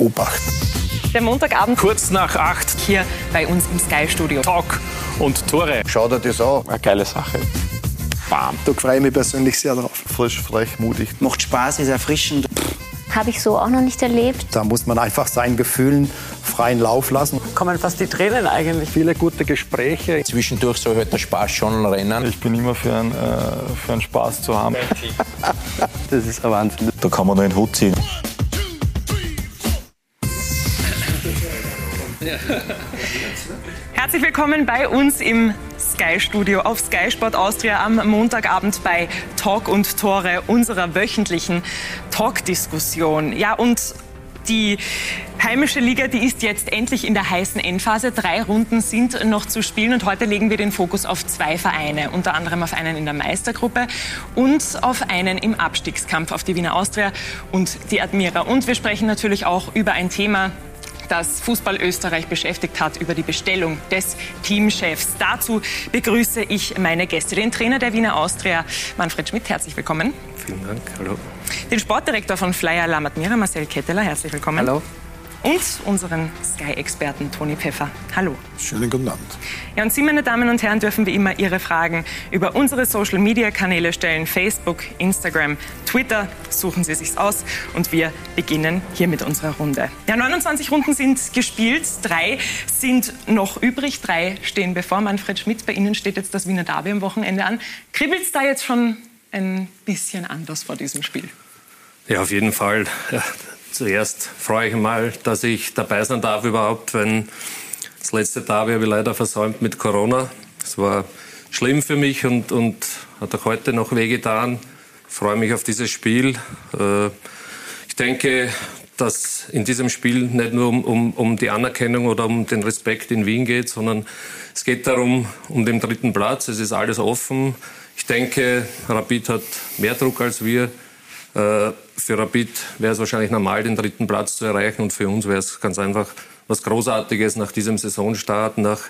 Obacht. Der Montagabend Kurz nach acht. hier bei uns im Sky-Studio. Talk und Tore. Schau dir das an. Eine geile Sache. Bam. Da freue ich mich persönlich sehr drauf. frisch, frech, mutig. Macht Spaß, ist erfrischend. Habe ich so auch noch nicht erlebt. Da muss man einfach seinen Gefühlen freien Lauf lassen. kommen fast die Tränen eigentlich. Viele gute Gespräche. Zwischendurch soll halt der Spaß schon rennen. Ich bin immer für einen, äh, für einen Spaß zu haben. Das ist ein Wahnsinn. Da kann man nur den Hut ziehen. Herzlich willkommen bei uns im Sky-Studio auf Sky Sport Austria am Montagabend bei Talk und Tore unserer wöchentlichen Talk-Diskussion. Ja, und die heimische Liga, die ist jetzt endlich in der heißen Endphase. Drei Runden sind noch zu spielen und heute legen wir den Fokus auf zwei Vereine, unter anderem auf einen in der Meistergruppe und auf einen im Abstiegskampf, auf die Wiener Austria und die Admira. Und wir sprechen natürlich auch über ein Thema, das Fußball Österreich beschäftigt hat, über die Bestellung des Teamchefs. Dazu begrüße ich meine Gäste, den Trainer der Wiener Austria, Manfred Schmidt. Herzlich willkommen. Vielen Dank. Hallo. Den Sportdirektor von Flyer La Admira, Marcel Ketteler. Herzlich willkommen. Hallo. Und unseren Sky-Experten Toni Pfeffer. Hallo. Schönen guten Abend. Ja, und Sie, meine Damen und Herren, dürfen wie immer Ihre Fragen über unsere Social-Media-Kanäle stellen. Facebook, Instagram, Twitter. Suchen Sie sich's aus. Und wir beginnen hier mit unserer Runde. Ja, 29 Runden sind gespielt. Drei sind noch übrig. Drei stehen bevor. Manfred Schmidt, bei Ihnen steht jetzt das Wiener Derby am Wochenende an. Kribbelt's da jetzt schon ein bisschen anders vor diesem Spiel? Ja, auf jeden Fall. Ja, zuerst freue ich mich mal, dass ich dabei sein darf überhaupt, wenn das letzte Derby habe ich leider versäumt mit Corona. Es war schlimm für mich und, und hat auch heute noch wehgetan. Ich freue mich auf dieses Spiel. Äh, Ich denke, dass in diesem Spiel nicht nur um, um, um die Anerkennung oder um den Respekt in Wien geht, sondern es geht darum, um den dritten Platz. Es ist alles offen. Ich denke, Rapid hat mehr Druck als wir. Äh, Für Rapid wäre es wahrscheinlich normal, den dritten Platz zu erreichen. Und für uns wäre es ganz einfach was Großartiges nach diesem Saisonstart, nach,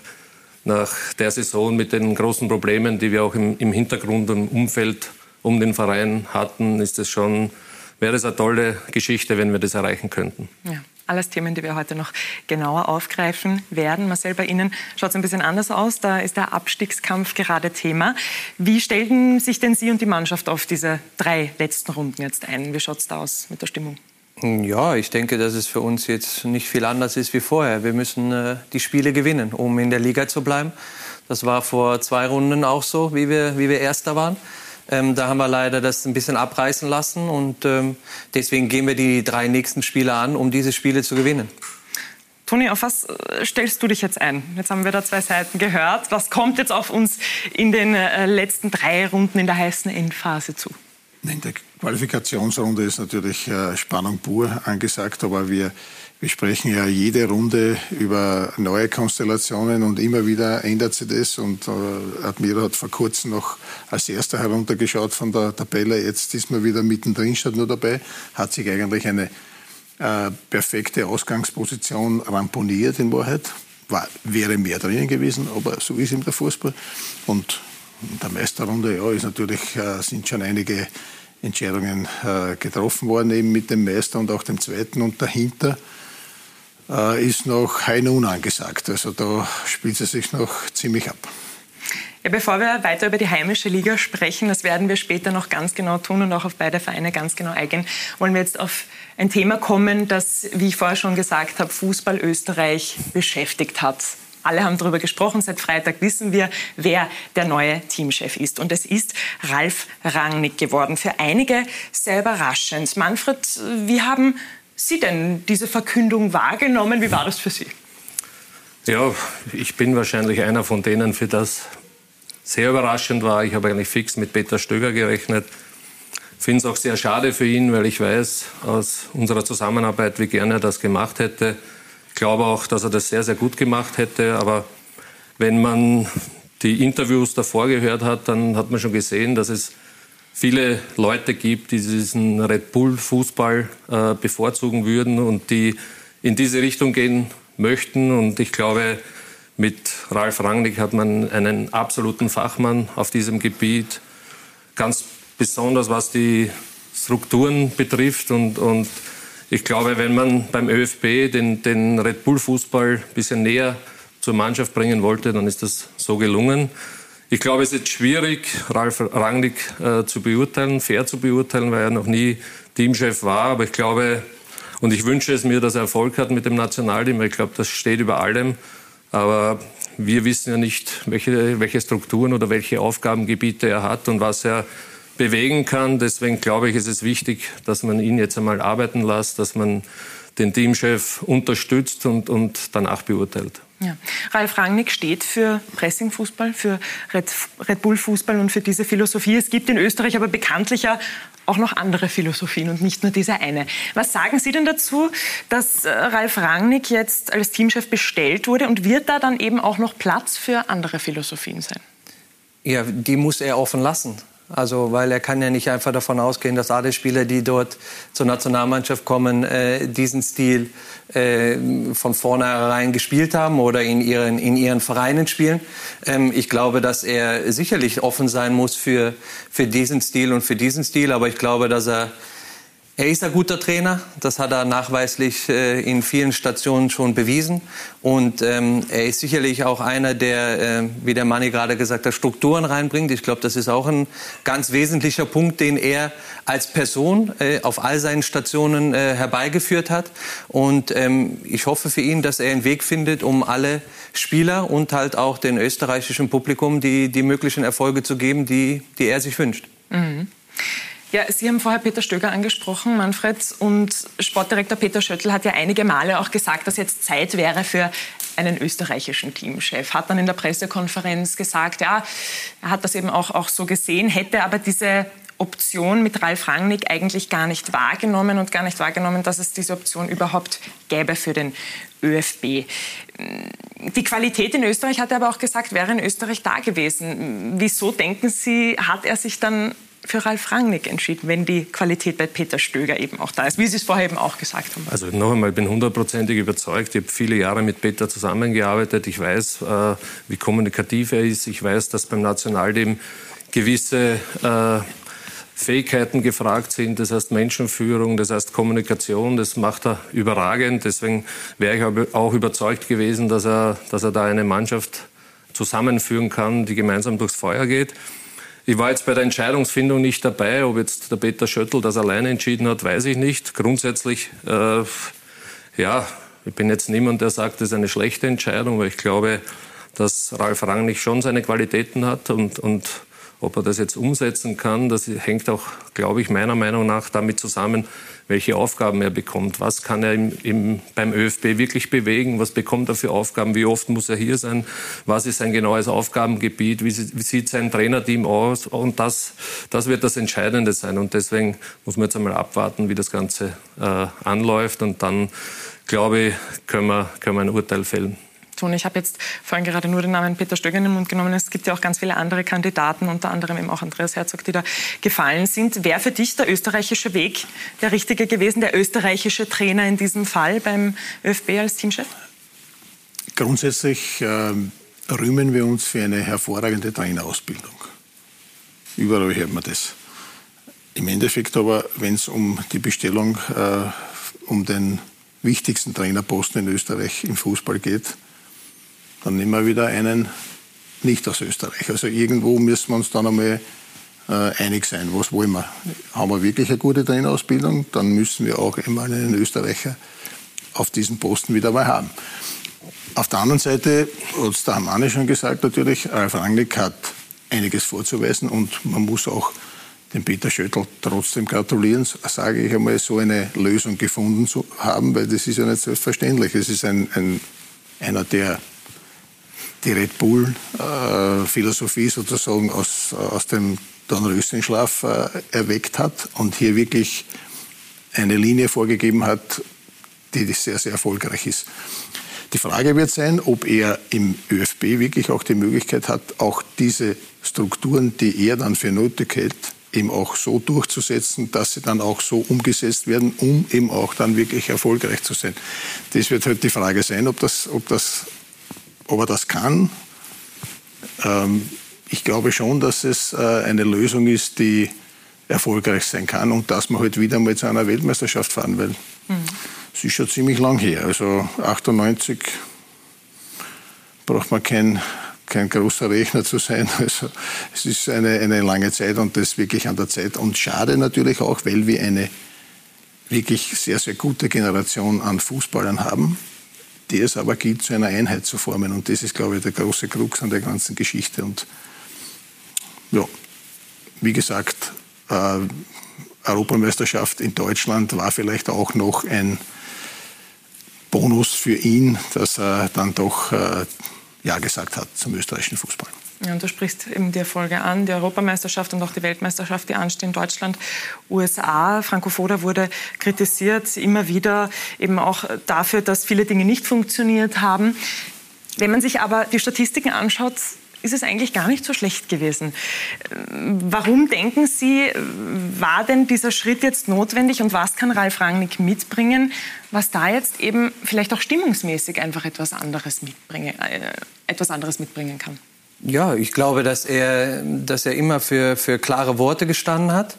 nach der Saison mit den großen Problemen, die wir auch im, im Hintergrund, im Umfeld um den Verein hatten, ist es schon, wäre es eine tolle Geschichte, wenn wir das erreichen könnten. Ja, alles Themen, die wir heute noch genauer aufgreifen werden. Marcel, bei Ihnen schaut es ein bisschen anders aus. Da ist der Abstiegskampf gerade Thema. Wie stellen sich denn Sie und die Mannschaft auf diese drei letzten Runden jetzt ein? Wie schaut es da aus mit der Stimmung? Ja, ich denke, dass es für uns jetzt nicht viel anders ist wie vorher. Wir müssen äh, die Spiele gewinnen, um in der Liga zu bleiben. Das war vor zwei Runden auch so, wie wir, wie wir Erster waren. Ähm, da haben wir leider das ein bisschen abreißen lassen und ähm, deswegen gehen wir die drei nächsten Spiele an, um diese Spiele zu gewinnen. Toni, auf was äh, stellst du dich jetzt ein? Jetzt haben wir da zwei Seiten gehört. Was kommt jetzt auf uns in den äh, letzten drei Runden in der heißen Endphase zu? In der Qualifikationsrunde ist natürlich äh, Spannung pur angesagt, aber wir, wir sprechen ja jede Runde über neue Konstellationen und immer wieder ändert sich das. Und äh, Admira hat vor kurzem noch als erster heruntergeschaut von der Tabelle. Jetzt ist man wieder mittendrin, statt nur dabei. Hat sich eigentlich eine äh, perfekte Ausgangsposition ramponiert in Wahrheit. War, wäre mehr drinnen gewesen, aber so ist eben der Fußball. Und in der Meisterrunde ja, ist natürlich, äh, sind schon einige Entscheidungen äh, getroffen worden, eben mit dem Meister und auch dem Zweiten. Und dahinter ist noch High Noon angesagt. Also da spielt es sich noch ziemlich ab. Ja, bevor wir weiter über die heimische Liga sprechen, das werden wir später noch ganz genau tun und auch auf beide Vereine ganz genau eingehen, wollen wir jetzt auf ein Thema kommen, das, wie ich vorher schon gesagt habe, Fußball Österreich beschäftigt hat. Alle haben darüber gesprochen. Seit Freitag wissen wir, wer der neue Teamchef ist. Und es ist Ralf Rangnick geworden. Für einige sehr überraschend. Manfred, wie haben Sie denn diese Verkündung wahrgenommen? Wie war das für Sie? Ja, ich bin wahrscheinlich einer von denen, für das sehr überraschend war. Ich habe eigentlich fix mit Peter Stöger gerechnet. Finde es auch sehr schade für ihn, weil ich weiß aus unserer Zusammenarbeit, wie gerne er das gemacht hätte. Ich glaube auch, dass er das sehr, sehr gut gemacht hätte. Aber wenn man die Interviews davor gehört hat, dann hat man schon gesehen, dass es viele Leute gibt, die diesen Red Bull-Fußball äh, bevorzugen würden und die in diese Richtung gehen möchten. Und ich glaube, mit Ralf Rangnick hat man einen absoluten Fachmann auf diesem Gebiet. Ganz besonders was die Strukturen betrifft. Und, und ich glaube, wenn man beim ÖFB den, den Red Bull Fußball ein bisschen näher zur Mannschaft bringen wollte, dann ist das so gelungen. Ich glaube, es ist schwierig, Ralf Rangnick äh, zu beurteilen, fair zu beurteilen, weil er noch nie Teamchef war. Aber ich glaube, und ich wünsche es mir, dass er Erfolg hat mit dem Nationalteam. Ich glaube, das steht über allem. Aber wir wissen ja nicht, welche, welche Strukturen oder welche Aufgabengebiete er hat und was er bewegen kann. Deswegen glaube ich, ist es wichtig, dass man ihn jetzt einmal arbeiten lässt, dass man den Teamchef unterstützt und, und danach beurteilt. Ja. Ralf Rangnick steht für Pressingfußball, für Red, Red Bull Fußball und für diese Philosophie. Es gibt in Österreich aber bekanntlich auch noch andere Philosophien und nicht nur diese eine. Was sagen Sie denn dazu, dass äh, Ralf Rangnick jetzt als Teamchef bestellt wurde und wird da dann eben auch noch Platz für andere Philosophien sein? Ja, die muss er offen lassen. Also, weil er kann ja nicht einfach davon ausgehen, dass alle Spieler, die dort zur Nationalmannschaft kommen, äh, diesen Stil äh, von vornherein gespielt haben oder in ihren, in ihren Vereinen spielen. Ähm, ich glaube, dass er sicherlich offen sein muss für, für diesen Stil und für diesen Stil. Aber ich glaube, dass er er ist ein guter Trainer, das hat er nachweislich äh, in vielen Stationen schon bewiesen. Und ähm, er ist sicherlich auch einer, der, äh, wie der Manni gerade gesagt hat, Strukturen reinbringt. Ich glaube, das ist auch ein ganz wesentlicher Punkt, den er als Person äh, auf all seinen Stationen äh, herbeigeführt hat. Und ähm, ich hoffe für ihn, dass er einen Weg findet, um alle Spieler und halt auch den österreichischen Publikum die, die möglichen Erfolge zu geben, die, die er sich wünscht. Mhm. Ja, Sie haben vorher Peter Stöger angesprochen, Manfred. Und Sportdirektor Peter Schöttl hat ja einige Male auch gesagt, dass jetzt Zeit wäre für einen österreichischen Teamchef. Hat dann in der Pressekonferenz gesagt, ja, er hat das eben auch, auch so gesehen, hätte aber diese Option mit Ralf Rangnick eigentlich gar nicht wahrgenommen und gar nicht wahrgenommen, dass es diese Option überhaupt gäbe für den ÖFB. Die Qualität in Österreich, hat er aber auch gesagt, wäre in Österreich da gewesen. Wieso denken Sie, hat er sich dann für Ralf Rangnick entschieden, wenn die Qualität bei Peter Stöger eben auch da ist, wie Sie es vorher eben auch gesagt haben? Also noch einmal, ich bin hundertprozentig überzeugt. Ich habe viele Jahre mit Peter zusammengearbeitet. Ich weiß, äh, wie kommunikativ er ist. Ich weiß, dass beim Nationalteam gewisse äh, Fähigkeiten gefragt sind. Das heißt Menschenführung, das heißt Kommunikation. Das macht er überragend. Deswegen wäre ich auch überzeugt gewesen, dass er, dass er da eine Mannschaft zusammenführen kann, die gemeinsam durchs Feuer geht. Ich war jetzt bei der Entscheidungsfindung nicht dabei. Ob jetzt der Peter Schöttl das alleine entschieden hat, weiß ich nicht. Grundsätzlich, äh, ja, ich bin jetzt niemand, der sagt, das ist eine schlechte Entscheidung, weil ich glaube, dass Ralf Rangnick schon seine Qualitäten hat und, und ob er das jetzt umsetzen kann, das hängt auch, glaube ich, meiner Meinung nach damit zusammen, welche Aufgaben er bekommt. Was kann er im, im, beim ÖFB wirklich bewegen? Was bekommt er für Aufgaben? Wie oft muss er hier sein? Was ist sein genaues Aufgabengebiet? Wie, wie sieht sein Trainerteam aus? Und das, das wird das Entscheidende sein. Und deswegen muss man jetzt einmal abwarten, wie das Ganze äh, anläuft. Und dann, glaube ich, können wir, können wir ein Urteil fällen tun. Ich habe jetzt vorhin gerade nur den Namen Peter Stöger in den Mund genommen. Es gibt ja auch ganz viele andere Kandidaten, unter anderem eben auch Andreas Herzog, die da gefallen sind. Wäre für dich der österreichische Weg der richtige gewesen, der österreichische Trainer in diesem Fall beim ÖFB als Teamchef? Grundsätzlich äh, rühmen wir uns für eine hervorragende Trainerausbildung. Überall hört man das. Im Endeffekt aber, wenn es um die Bestellung, äh, um den wichtigsten Trainerposten in Österreich im Fußball geht, dann nehmen wir wieder einen nicht aus Österreich. Also irgendwo müssen wir uns dann einmal äh, einig sein, was wollen wir. Haben wir wirklich eine gute Trainerausbildung, dann müssen wir auch einmal einen Österreicher auf diesen Posten wieder mal haben. Auf der anderen Seite, hat es der Hamani schon gesagt, natürlich, Ralf Rangnick hat einiges vorzuweisen und man muss auch dem Peter Schöttl trotzdem gratulieren, sage ich einmal, so eine Lösung gefunden zu haben, weil das ist ja nicht selbstverständlich. Es ist ein, ein einer, der die Red Bull-Philosophie äh, sozusagen aus, aus dem Dornröschenschlaf äh, erweckt hat und hier wirklich eine Linie vorgegeben hat, die sehr, sehr erfolgreich ist. Die Frage wird sein, ob er im ÖFB wirklich auch die Möglichkeit hat, auch diese Strukturen, die er dann für nötig hält, eben auch so durchzusetzen, dass sie dann auch so umgesetzt werden, um eben auch dann wirklich erfolgreich zu sein. Das wird halt die Frage sein, ob das, ob das ob er das kann, ähm, ich glaube schon, dass es äh, eine Lösung ist, die erfolgreich sein kann und dass man halt wieder mal zu einer Weltmeisterschaft fahren will. Mhm. Es ist schon ziemlich lang her. Also 98 braucht man kein, kein großer Rechner zu sein. Also es ist eine, eine lange Zeit und das wirklich an der Zeit. Und schade natürlich auch, weil wir eine wirklich sehr, sehr gute Generation an Fußballern haben, die es aber gilt, zu einer Einheit zu formen. Und das ist, glaube ich, der große Krux an der ganzen Geschichte. Und ja, wie gesagt, äh, Europameisterschaft in Deutschland war vielleicht auch noch ein Bonus für ihn, dass er dann doch äh, Ja gesagt hat zum österreichischen Fußball. Ja, und du sprichst eben die Erfolge an, die Europameisterschaft und auch die Weltmeisterschaft, die anstehen, Deutschland, USA. Franco Foda wurde kritisiert, immer wieder eben auch dafür, dass viele Dinge nicht funktioniert haben. Wenn man sich aber die Statistiken anschaut, ist es eigentlich gar nicht so schlecht gewesen. Warum denken Sie, war denn dieser Schritt jetzt notwendig und was kann Ralf Rangnick mitbringen, was da jetzt eben vielleicht auch stimmungsmäßig einfach etwas anderes mitbringen, äh, etwas anderes mitbringen kann? Ja, ich glaube, dass er, dass er immer für, für klare Worte gestanden hat.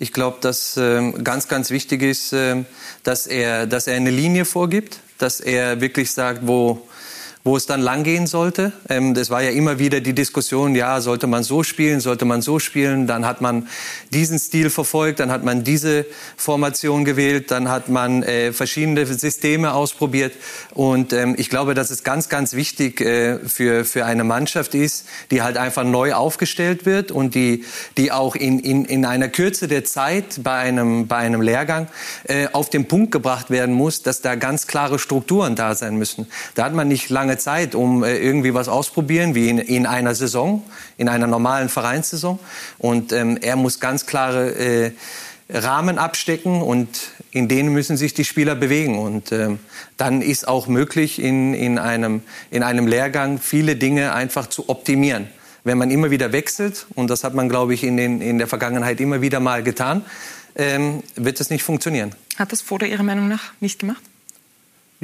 Ich glaube, dass äh, ganz, ganz wichtig ist, äh, dass, er, dass er eine Linie vorgibt, dass er wirklich sagt, wo, wo es dann langgehen sollte. Ähm, das war ja immer wieder die Diskussion, ja, sollte man so spielen, sollte man so spielen. Dann hat man diesen Stil verfolgt, dann hat man diese Formation gewählt, dann hat man äh, verschiedene Systeme ausprobiert. Und ähm, ich glaube, dass es ganz, ganz wichtig äh, für, für eine Mannschaft ist, die halt einfach neu aufgestellt wird und die, die auch in, in, in einer Kürze der Zeit bei einem, bei einem Lehrgang äh, auf den Punkt gebracht werden muss, dass da ganz klare Strukturen da sein müssen. Da hat man nicht lange lange Zeit, um äh, irgendwie was ausprobieren, wie in, in einer Saison, in einer normalen Vereinssaison. Und ähm, er muss ganz klare äh, Rahmen abstecken und in denen müssen sich die Spieler bewegen. Und ähm, dann ist auch möglich, in, in, einem, in einem Lehrgang viele Dinge einfach zu optimieren. Wenn man immer wieder wechselt, und das hat man, glaube ich, in, den, in der Vergangenheit immer wieder mal getan, ähm, wird es nicht funktionieren. Hat das Foda Ihrer Meinung nach nicht gemacht?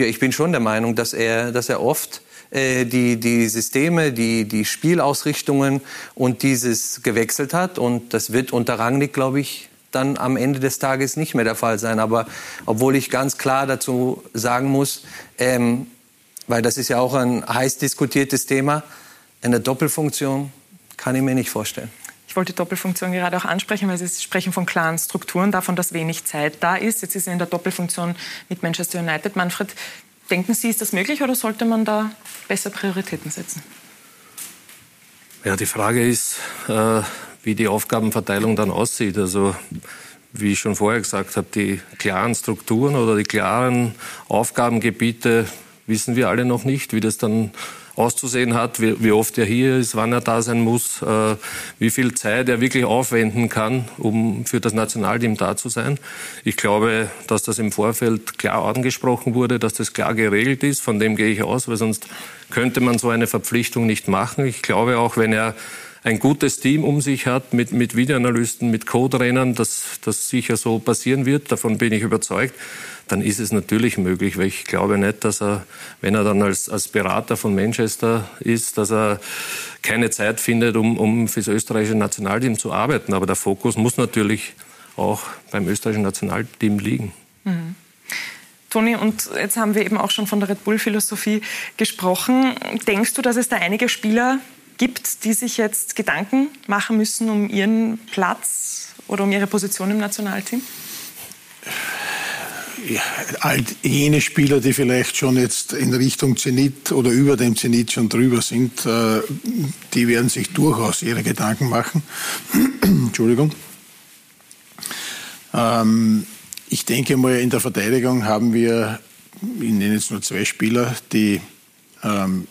Ja, ich bin schon der Meinung, dass er, dass er oft äh, die, die Systeme, die, die Spielausrichtungen und dieses gewechselt hat. Und das wird unter Rangnick, glaube ich, dann am Ende des Tages nicht mehr der Fall sein. Aber obwohl ich ganz klar dazu sagen muss, ähm, weil das ist ja auch ein heiß diskutiertes Thema, eine Doppelfunktion kann ich mir nicht vorstellen. Ich wollte die Doppelfunktion gerade auch ansprechen, weil Sie sprechen von klaren Strukturen, davon, dass wenig Zeit da ist. Jetzt ist er in der Doppelfunktion mit Manchester United. Manfred, denken Sie, ist das möglich oder sollte man da besser Prioritäten setzen? Ja, die Frage ist, äh, wie die Aufgabenverteilung dann aussieht. Also wie ich schon vorher gesagt habe, die klaren Strukturen oder die klaren Aufgabengebiete wissen wir alle noch nicht, wie das dann auszusehen hat, wie, wie, oft er hier ist, wann er da sein muss, äh, wie viel Zeit er wirklich aufwenden kann, um für das Nationalteam da zu sein. Ich glaube, dass das im Vorfeld klar angesprochen wurde, dass das klar geregelt ist. Von dem gehe ich aus, weil sonst könnte man so eine Verpflichtung nicht machen. Ich glaube auch, wenn er ein gutes Team um sich hat mit, mit Videoanalysten, mit Co-Trainern, dass das sicher so passieren wird. Davon bin ich überzeugt dann ist es natürlich möglich, weil ich glaube nicht, dass er, wenn er dann als, als Berater von Manchester ist, dass er keine Zeit findet, um, um für das österreichische Nationalteam zu arbeiten. Aber der Fokus muss natürlich auch beim österreichischen Nationalteam liegen. Mhm. Toni, und jetzt haben wir eben auch schon von der Red Bull-Philosophie gesprochen. Denkst du, dass es da einige Spieler gibt, die sich jetzt Gedanken machen müssen um ihren Platz oder um ihre Position im Nationalteam? all jene Spieler, die vielleicht schon jetzt in Richtung Zenit oder über dem Zenit schon drüber sind, äh, die werden sich durchaus ihre Gedanken machen. Entschuldigung. Ähm, ich denke mal, in der Verteidigung haben wir, ich nenne jetzt nur zwei Spieler, die ähm,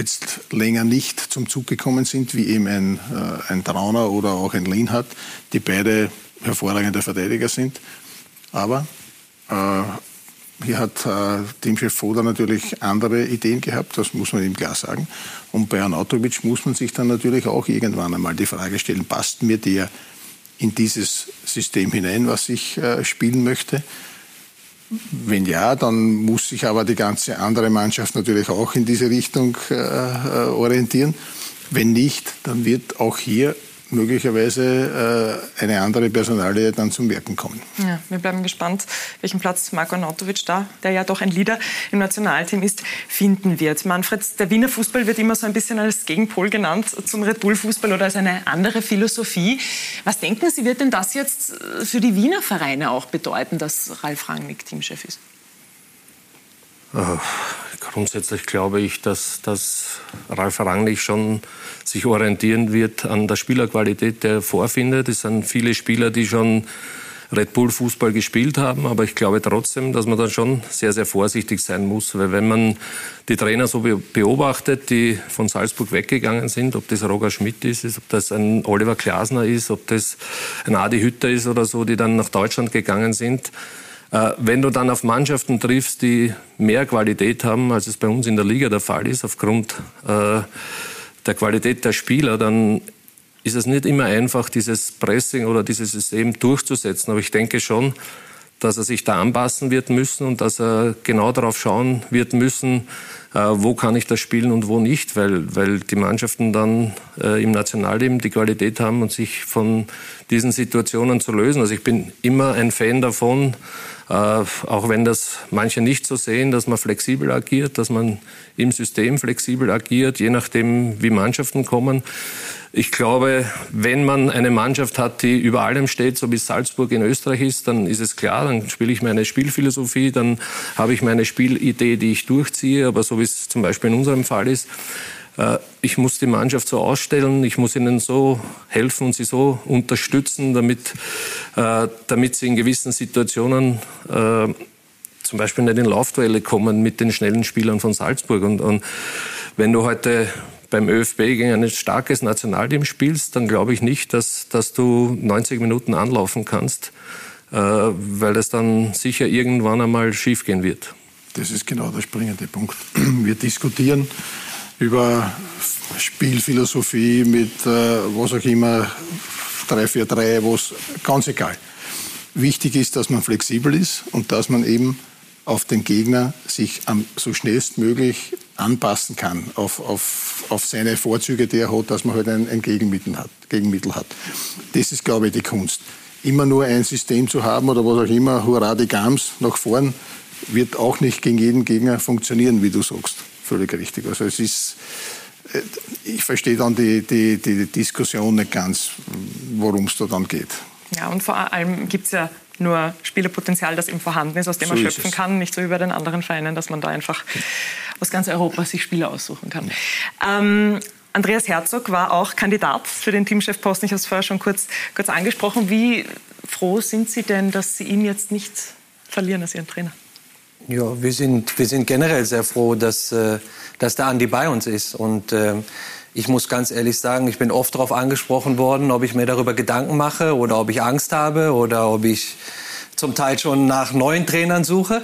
jetzt länger nicht zum Zug gekommen sind, wie eben ein, äh, ein Trauner oder auch ein Lienhardt, die beide hervorragende Verteidiger sind. Aber äh, hier hat äh, Teamchef Foda natürlich andere Ideen gehabt, das muss man ihm klar sagen. Und bei Anatovic muss man sich dann natürlich auch irgendwann einmal die Frage stellen, passt mir der in dieses System hinein, was ich äh, spielen möchte? Wenn ja, dann muss sich aber die ganze andere Mannschaft natürlich auch in diese Richtung äh, orientieren. Wenn nicht, dann wird auch hier möglicherweise äh, eine andere Personalie dann zum Wirken kommen. Ja, wir bleiben gespannt, welchen Platz Marko Nautovic da, der ja doch ein Leader im Nationalteam ist, finden wird. Manfred, der Wiener Fußball wird immer so ein bisschen als Gegenpol genannt zum Red Bull Fußball oder als eine andere Philosophie. Was denken Sie, wird denn das jetzt für die Wiener Vereine auch bedeuten, dass Ralf Rangnick Teamchef ist? Grundsätzlich glaube ich, dass, dass Ralf Rangnick schon sich orientieren wird an der Spielerqualität, der er vorfindet. Es sind viele Spieler, die schon Red Bull Fußball gespielt haben, aber ich glaube trotzdem, dass man da schon sehr, sehr vorsichtig sein muss, weil wenn man die Trainer so beobachtet, die von Salzburg weggegangen sind, ob das Roger Schmidt ist, ob das ein Oliver Glasner ist, ob das ein Adi Hütter ist oder so, die dann nach Deutschland gegangen sind, wenn du dann auf Mannschaften triffst, die mehr Qualität haben, als es bei uns in der Liga der Fall ist, aufgrund äh, der Qualität der Spieler, dann ist es nicht immer einfach, dieses Pressing oder dieses System durchzusetzen. Aber ich denke schon, dass er sich da anpassen wird müssen und dass er genau darauf schauen wird müssen, äh, wo kann ich das spielen und wo nicht, weil, weil die Mannschaften dann äh, im Nationalleben die Qualität haben und sich von diesen Situationen zu lösen. Also ich bin immer ein Fan davon, äh, auch wenn das manche nicht so sehen, dass man flexibel agiert, dass man im System flexibel agiert, je nachdem, wie Mannschaften kommen. Ich glaube, wenn man eine Mannschaft hat, die über allem steht, so wie Salzburg in Österreich ist, dann ist es klar, dann spiele ich meine Spielphilosophie, dann habe ich meine Spielidee, die ich durchziehe. Aber so wie es zum Beispiel in unserem Fall ist, äh, ich muss die Mannschaft so ausstellen, ich muss ihnen so helfen und sie so unterstützen, damit, äh, damit sie in gewissen Situationen äh, zum Beispiel nicht in Laufduelle kommen mit den schnellen Spielern von Salzburg. Und, und wenn du heute beim ÖFB gegen ein starkes Nationalteam spielst, dann glaube ich nicht, dass, dass du 90 Minuten anlaufen kannst, äh, weil das dann sicher irgendwann einmal schiefgehen wird. Das ist genau der springende Punkt. Wir diskutieren über Spielphilosophie mit äh, was auch immer, 3-4-3, was ganz egal. Wichtig ist, dass man flexibel ist und dass man eben auf den Gegner sich am, so schnellstmöglich anpassen kann auf, auf, auf seine Vorzüge, die er hat, dass man halt ein, ein Gegenmittel, hat, Gegenmittel hat. Das ist, glaube ich, die Kunst. Immer nur ein System zu haben oder was auch immer, hurra die Gams nach vorn, wird auch nicht gegen jeden Gegner funktionieren, wie du sagst. Völlig richtig. Also es ist, äh, ich verstehe dann die, die, die Diskussion nicht ganz, worum es da dann geht. Ja, und vor allem gibt es ja nur Spielerpotenzial, das eben vorhanden ist, aus dem so man schöpfen kann, nicht so wie bei den anderen Vereinen, dass man da einfach aus ganz Europa sich Spieler aussuchen kann. Ähm, Andreas Herzog war auch Kandidat für den Teamchefposten. Ich habe es vorher schon kurz, kurz angesprochen. Wie froh sind Sie denn, dass Sie ihn jetzt nicht verlieren als Ihren Trainer? Ja, wir sind, wir sind generell sehr froh, dass, äh, dass der Andi bei uns ist. Und äh, ich muss ganz ehrlich sagen, ich bin oft darauf angesprochen worden, ob ich mir darüber Gedanken mache oder ob ich Angst habe oder ob ich zum Teil schon nach neuen Trainern suche.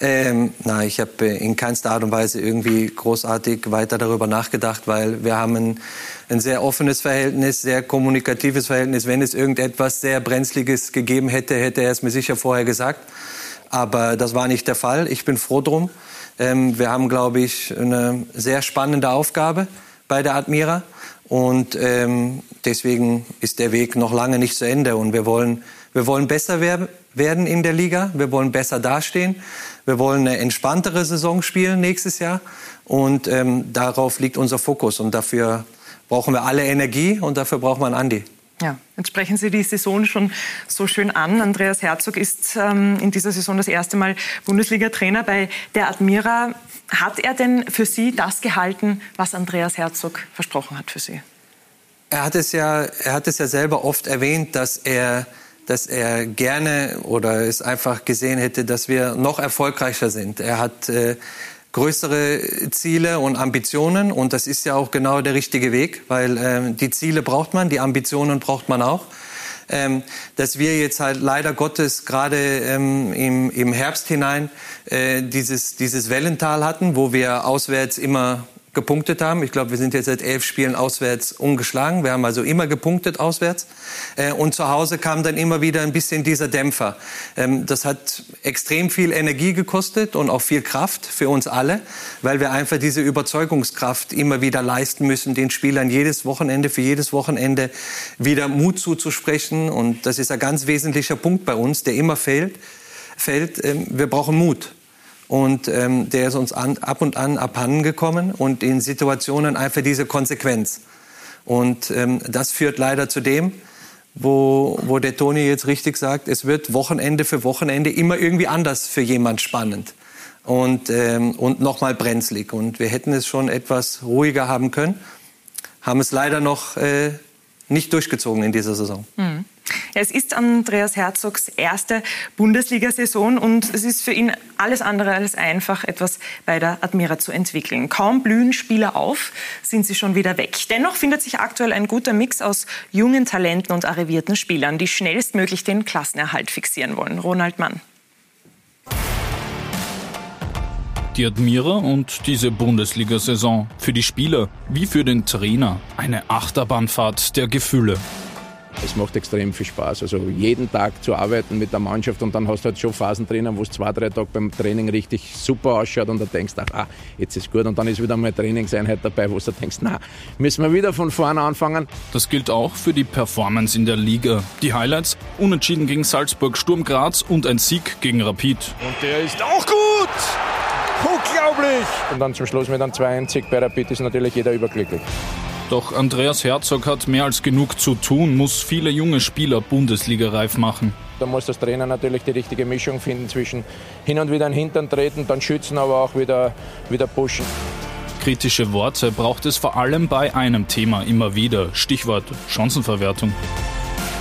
Ähm, na, ich habe in keinster Art und Weise irgendwie großartig weiter darüber nachgedacht, weil wir haben ein, ein sehr offenes Verhältnis, sehr kommunikatives Verhältnis. Wenn es irgendetwas sehr Brenzliges gegeben hätte, hätte er es mir sicher vorher gesagt. Aber das war nicht der Fall. Ich bin froh drum. Ähm, wir haben, glaube ich, eine sehr spannende Aufgabe bei der Admira. Und ähm, deswegen ist der Weg noch lange nicht zu Ende. Und wir wollen, wir wollen besser wer werden in der Liga. Wir wollen besser dastehen. Wir wollen eine entspanntere Saison spielen nächstes Jahr. Und ähm, darauf liegt unser Fokus. Und dafür brauchen wir alle Energie und dafür braucht man Andi. Ja, jetzt sprechen Sie die Saison schon so schön an. Andreas Herzog ist ähm, in dieser Saison das erste Mal Bundesliga-Trainer bei der Admira. Hat er denn für Sie das gehalten, was Andreas Herzog versprochen hat für Sie? Er hat es ja, er hat es ja selber oft erwähnt, dass er, dass er gerne oder es einfach gesehen hätte, dass wir noch erfolgreicher sind. Er hat äh, größere Ziele und Ambitionen. Und das ist ja auch genau der richtige Weg, weil äh, die Ziele braucht man, die Ambitionen braucht man auch. Ähm, dass wir jetzt halt leider Gottes gerade ähm, im, im Herbst hinein äh, dieses, dieses Wellental hatten, wo wir auswärts immer gepunktet haben. Ich glaube, wir sind jetzt seit elf Spielen auswärts ungeschlagen. Wir haben also immer gepunktet auswärts. Äh, und zu Hause kam dann immer wieder ein bisschen dieser Dämpfer. Ähm, das hat extrem viel Energie gekostet und auch viel Kraft für uns alle, weil wir einfach diese Überzeugungskraft immer wieder leisten müssen, den Spielern jedes Wochenende für jedes Wochenende wieder Mut zuzusprechen. Und das ist ein ganz wesentlicher Punkt bei uns, der immer fehlt. fällt. Ähm, wir brauchen Mut. Und ähm, der ist uns an, ab und an abhanden gekommen und in Situationen einfach diese Konsequenz. Und ähm, das führt leider zu dem, wo, wo der Toni jetzt richtig sagt, es wird Wochenende für Wochenende immer irgendwie anders für jemand spannend und, ähm, und nochmal brenzlig. Und wir hätten es schon etwas ruhiger haben können, haben es leider noch äh, nicht durchgezogen in dieser Saison. Mhm. Es ist Andreas Herzogs erste Bundesliga-Saison und es ist für ihn alles andere als einfach, etwas bei der Admira zu entwickeln. Kaum blühen Spieler auf, sind sie schon wieder weg. Dennoch findet sich aktuell ein guter Mix aus jungen Talenten und arrivierten Spielern, die schnellstmöglich den Klassenerhalt fixieren wollen. Ronald Mann. Die Admira und diese Bundesliga-Saison. Für die Spieler wie für den Trainer eine Achterbahnfahrt der Gefühle. Es macht extrem viel Spaß. Also jeden Tag zu arbeiten mit der Mannschaft und dann hast du halt schon Phasen drinnen, wo es zwei, drei Tage beim Training richtig super ausschaut und du denkst, ach, ah, jetzt ist gut. Und dann ist wieder mal eine Trainingseinheit dabei, wo du denkst, na, müssen wir wieder von vorne anfangen. Das gilt auch für die Performance in der Liga. Die Highlights, unentschieden gegen Salzburg, Sturm Graz und ein Sieg gegen Rapid. Und der ist auch gut! Unglaublich! Und dann zum Schluss mit einem 2-1 bei Rapid ist natürlich jeder überglücklich. Doch Andreas Herzog hat mehr als genug zu tun, muss viele junge Spieler Bundesliga-reif machen. Da muss das Trainer natürlich die richtige Mischung finden zwischen hin und wieder an den Hintern treten, dann schützen, aber auch wieder, wieder pushen. Kritische Worte braucht es vor allem bei einem Thema immer wieder. Stichwort Chancenverwertung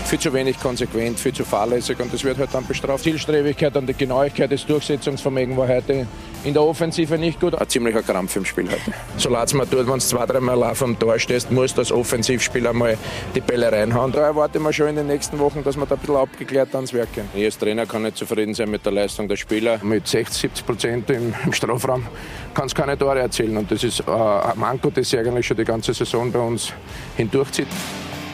viel zu wenig konsequent, viel zu fahrlässig und das wird halt dann bestraft. Zielstrebigkeit und die Genauigkeit des Durchsetzungsvermögens war heute in der Offensive nicht gut. Ein ziemlicher Krampf im Spiel heute. So es mir tut, wenn du zwei, dreimal live am Tor stehst, musst du als Offensivspieler mal die Bälle reinhauen. Da erwarte ich mir schon in den nächsten Wochen, dass wir da ein bisschen abgeklärt ans Werk gehen. Ich als Trainer kann nicht zufrieden sein mit der Leistung der Spieler. Mit 60, 70 Prozent im, im Strafraum kann es keine Tore erzielen und das ist äh, ein Manko, das sich eigentlich schon die ganze Saison bei uns hindurchzieht.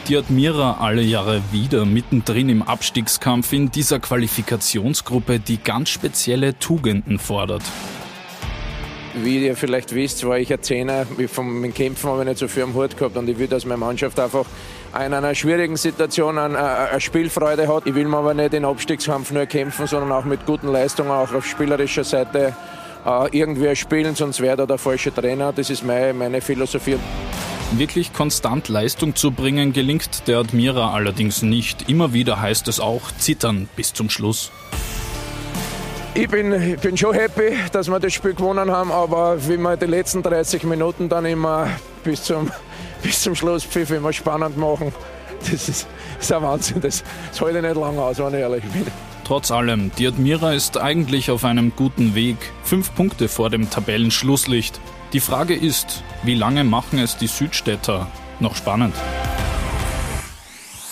Die Admira alle Jahre wieder mittendrin im Abstiegskampf in dieser Qualifikationsgruppe, die ganz spezielle Tugenden fordert. Wie ihr vielleicht wisst, war ich ein Zehner. Vom Kämpfen habe ich nicht so viel am Hut gehabt und ich will, dass meine Mannschaft einfach in einer schwierigen Situation eine, Spielfreude hat. Ich will mir aber nicht den Abstiegskampf nur kämpfen, sondern auch mit guten Leistungen, auch auf spielerischer Seite äh, irgendwie spielen, sonst wäre da der falsche Trainer. Das ist meine Philosophie. Wirklich konstant Leistung zu bringen gelingt der Admira allerdings nicht. Immer wieder heißt es auch zittern bis zum Schluss. Ich bin, ich bin schon happy, dass wir das Spiel gewonnen haben, aber wie wir die letzten 30 Minuten dann immer bis zum, bis zum Schlusspfiff immer spannend machen, das ist, das ist ein Wahnsinn. Das, das halte ich nicht lange aus, wenn ich ehrlich bin. Trotz allem, die Admira ist eigentlich auf einem guten Weg. Fünf Punkte vor dem Tabellenschlusslicht. Die Frage ist, wie lange machen es die Südstädter noch spannend?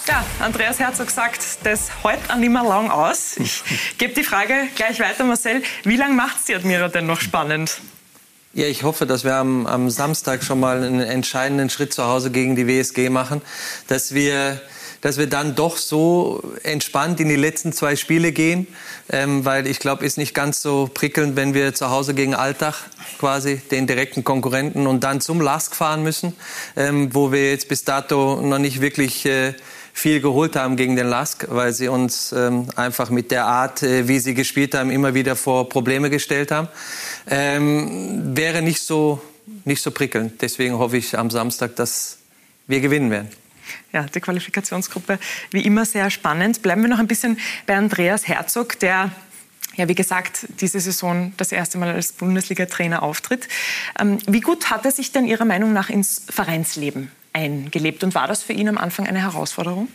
Ja, Andreas Herzog sagt, das hält nicht mehr lang aus. Ich gebe die Frage gleich weiter, Marcel. Wie lange macht es die Admira denn noch spannend? Ja, ich hoffe, dass wir am, am Samstag schon mal einen entscheidenden Schritt zu Hause gegen die WSG machen, dass wir dass wir dann doch so entspannt in die letzten zwei Spiele gehen, ähm, weil ich glaube, ist nicht ganz so prickelnd, wenn wir zu Hause gegen Alltag quasi den direkten Konkurrenten und dann zum Lask fahren müssen, ähm, wo wir jetzt bis dato noch nicht wirklich äh, viel geholt haben gegen den Lask, weil sie uns ähm, einfach mit der Art, äh, wie sie gespielt haben, immer wieder vor Probleme gestellt haben. Ähm, wäre nicht so, nicht so prickelnd. Deswegen hoffe ich am Samstag, dass wir gewinnen werden ja, die Qualifikationsgruppe wie immer sehr spannend. Bleiben wir noch ein bisschen bei Andreas Herzog, der ja, wie gesagt, diese Saison das erste Mal als Bundesliga-Trainer auftritt. Ähm, wie gut hat er sich denn Ihrer Meinung nach ins Vereinsleben eingelebt und war das für ihn am Anfang eine Herausforderung?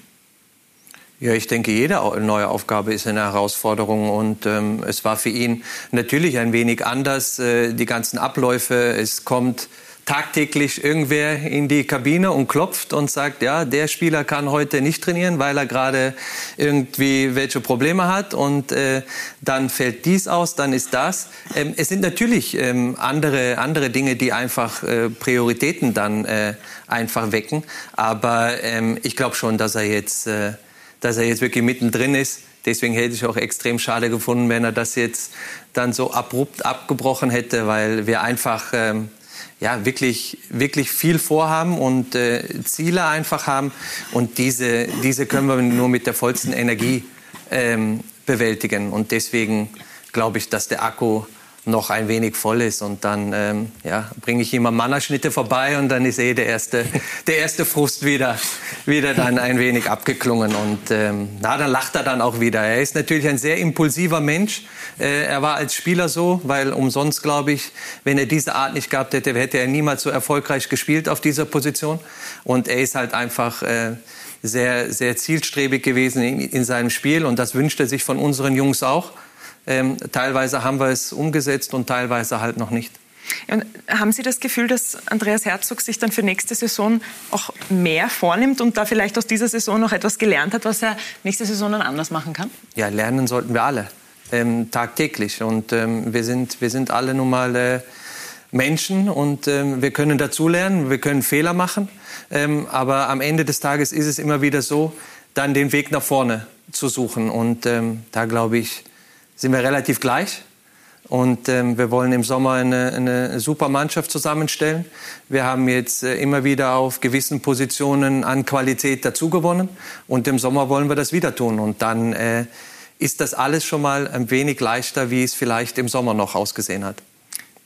Ja, ich denke, jede neue Aufgabe ist eine Herausforderung und ähm, es war für ihn natürlich ein wenig anders. Äh, die ganzen Abläufe, es kommt tagtäglich irgendwer in die Kabine und klopft und sagt, ja, der Spieler kann heute nicht trainieren, weil er gerade irgendwie welche Probleme hat und äh, dann fällt dies aus, dann ist das. Ähm, es sind natürlich ähm, andere, andere Dinge, die einfach äh, Prioritäten dann äh, einfach wecken. Aber ähm, ich glaube schon, dass er jetzt, äh, dass er jetzt wirklich mittendrin ist. Deswegen hätte ich auch extrem schade gefunden, wenn er das jetzt dann so abrupt abgebrochen hätte, weil wir einfach ähm, ja, wirklich, wirklich viel vorhaben und äh, Ziele einfach haben. Und diese, diese können wir nur mit der vollsten Energie ähm, bewältigen. Und deswegen glaube ich, dass der Akku noch ein wenig voll ist und dann ähm, ja, bringe ich ihm am Mannerschnitte vorbei und dann ist eh der erste, der erste Frust wieder, wieder dann ein wenig abgeklungen und ähm, na, dann lacht er dann auch wieder. Er ist natürlich ein sehr impulsiver Mensch. Äh, er war als Spieler so, weil umsonst glaube ich, wenn er diese Art nicht gehabt hätte, hätte er niemals so erfolgreich gespielt auf dieser Position und er ist halt einfach äh, sehr, sehr zielstrebig gewesen in, in seinem Spiel und das wünscht er sich von unseren Jungs auch. Ähm, teilweise haben wir es umgesetzt und teilweise halt noch nicht. Und haben Sie das Gefühl, dass Andreas Herzog sich dann für nächste Saison auch mehr vornimmt und da vielleicht aus dieser Saison noch etwas gelernt hat, was er nächste Saison dann anders machen kann? Ja, lernen sollten wir alle, ähm, tagtäglich. Und ähm, wir, sind, wir sind alle nun mal äh, Menschen und ähm, wir können dazulernen, wir können Fehler machen. Ähm, aber am Ende des Tages ist es immer wieder so, dann den Weg nach vorne zu suchen. Und ähm, da glaube ich, sind wir relativ gleich. Und ähm, wir wollen im Sommer eine, eine super Mannschaft zusammenstellen. Wir haben jetzt äh, immer wieder auf gewissen Positionen an Qualität dazugewonnen. Und im Sommer wollen wir das wieder tun. Und dann äh, ist das alles schon mal ein wenig leichter, wie es vielleicht im Sommer noch ausgesehen hat.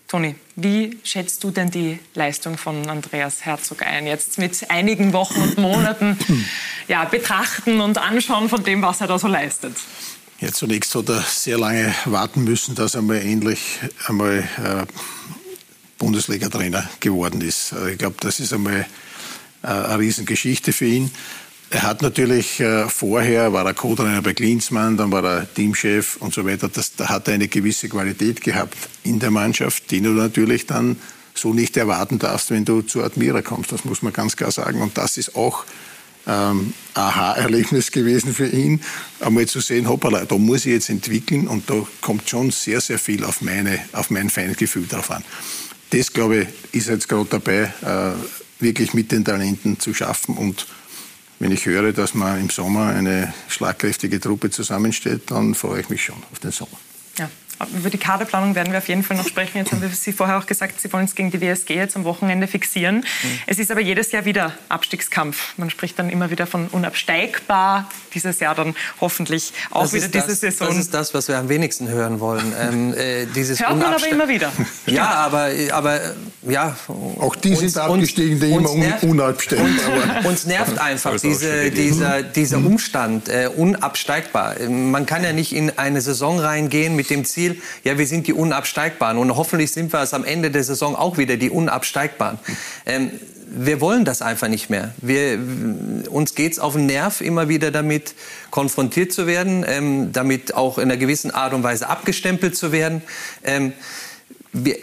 Toni, wie schätzt du denn die Leistung von Andreas Herzog ein? Jetzt mit einigen Wochen und Monaten ja, betrachten und anschauen von dem, was er da so leistet. Ja, zunächst hat er sehr lange warten müssen, dass er mal endlich einmal äh, Bundesliga-Trainer geworden ist. Also ich glaube, das ist einmal äh, eine Riesengeschichte für ihn. Er hat natürlich äh, vorher, war er Co-Trainer bei Klinsmann, dann war er Teamchef und so weiter. Das, da hat er eine gewisse Qualität gehabt in der Mannschaft, die du natürlich dann so nicht erwarten darfst, wenn du zu Admira kommst. Das muss man ganz klar sagen. Und das ist auch ähm, Aha-Erlebnis gewesen für ihn, einmal zu sehen, hoppala, da muss ich jetzt entwickeln und da kommt schon sehr, sehr viel auf, meine, auf mein Feingefühl drauf an. Das, glaube ich, ist jetzt gerade dabei, äh, wirklich mit den Talenten zu schaffen und wenn ich höre, dass man im Sommer eine schlagkräftige Truppe zusammenstellt, dann freue ich mich schon auf den Sommer. Über die Kaderplanung werden wir auf jeden Fall noch sprechen. Jetzt haben wir Sie vorher auch gesagt, Sie wollen es gegen die WSG jetzt am Wochenende fixieren. Mhm. Es ist aber jedes Jahr wieder Abstiegskampf. Man spricht dann immer wieder von unabsteigbar. Dieses Jahr dann hoffentlich auch das wieder diese das, Saison. Das ist das, was wir am wenigsten hören wollen. Ähm, äh, dieses Hört man aber immer wieder. Ja, aber, aber ja. Auch die sind uns, abgestiegen, die immer nervt, unabsteigbar Uns nervt einfach diese, dieser, dieser Umstand, äh, unabsteigbar. Man kann ja nicht in eine Saison reingehen mit dem Ziel, Ziel, ja, wir sind die Unabsteigbaren. Und hoffentlich sind wir es am Ende der Saison auch wieder die Unabsteigbaren. Ähm, wir wollen das einfach nicht mehr. Wir, uns geht's auf den Nerv, immer wieder damit konfrontiert zu werden, ähm, damit auch in einer gewissen Art und Weise abgestempelt zu werden. Ähm, wir,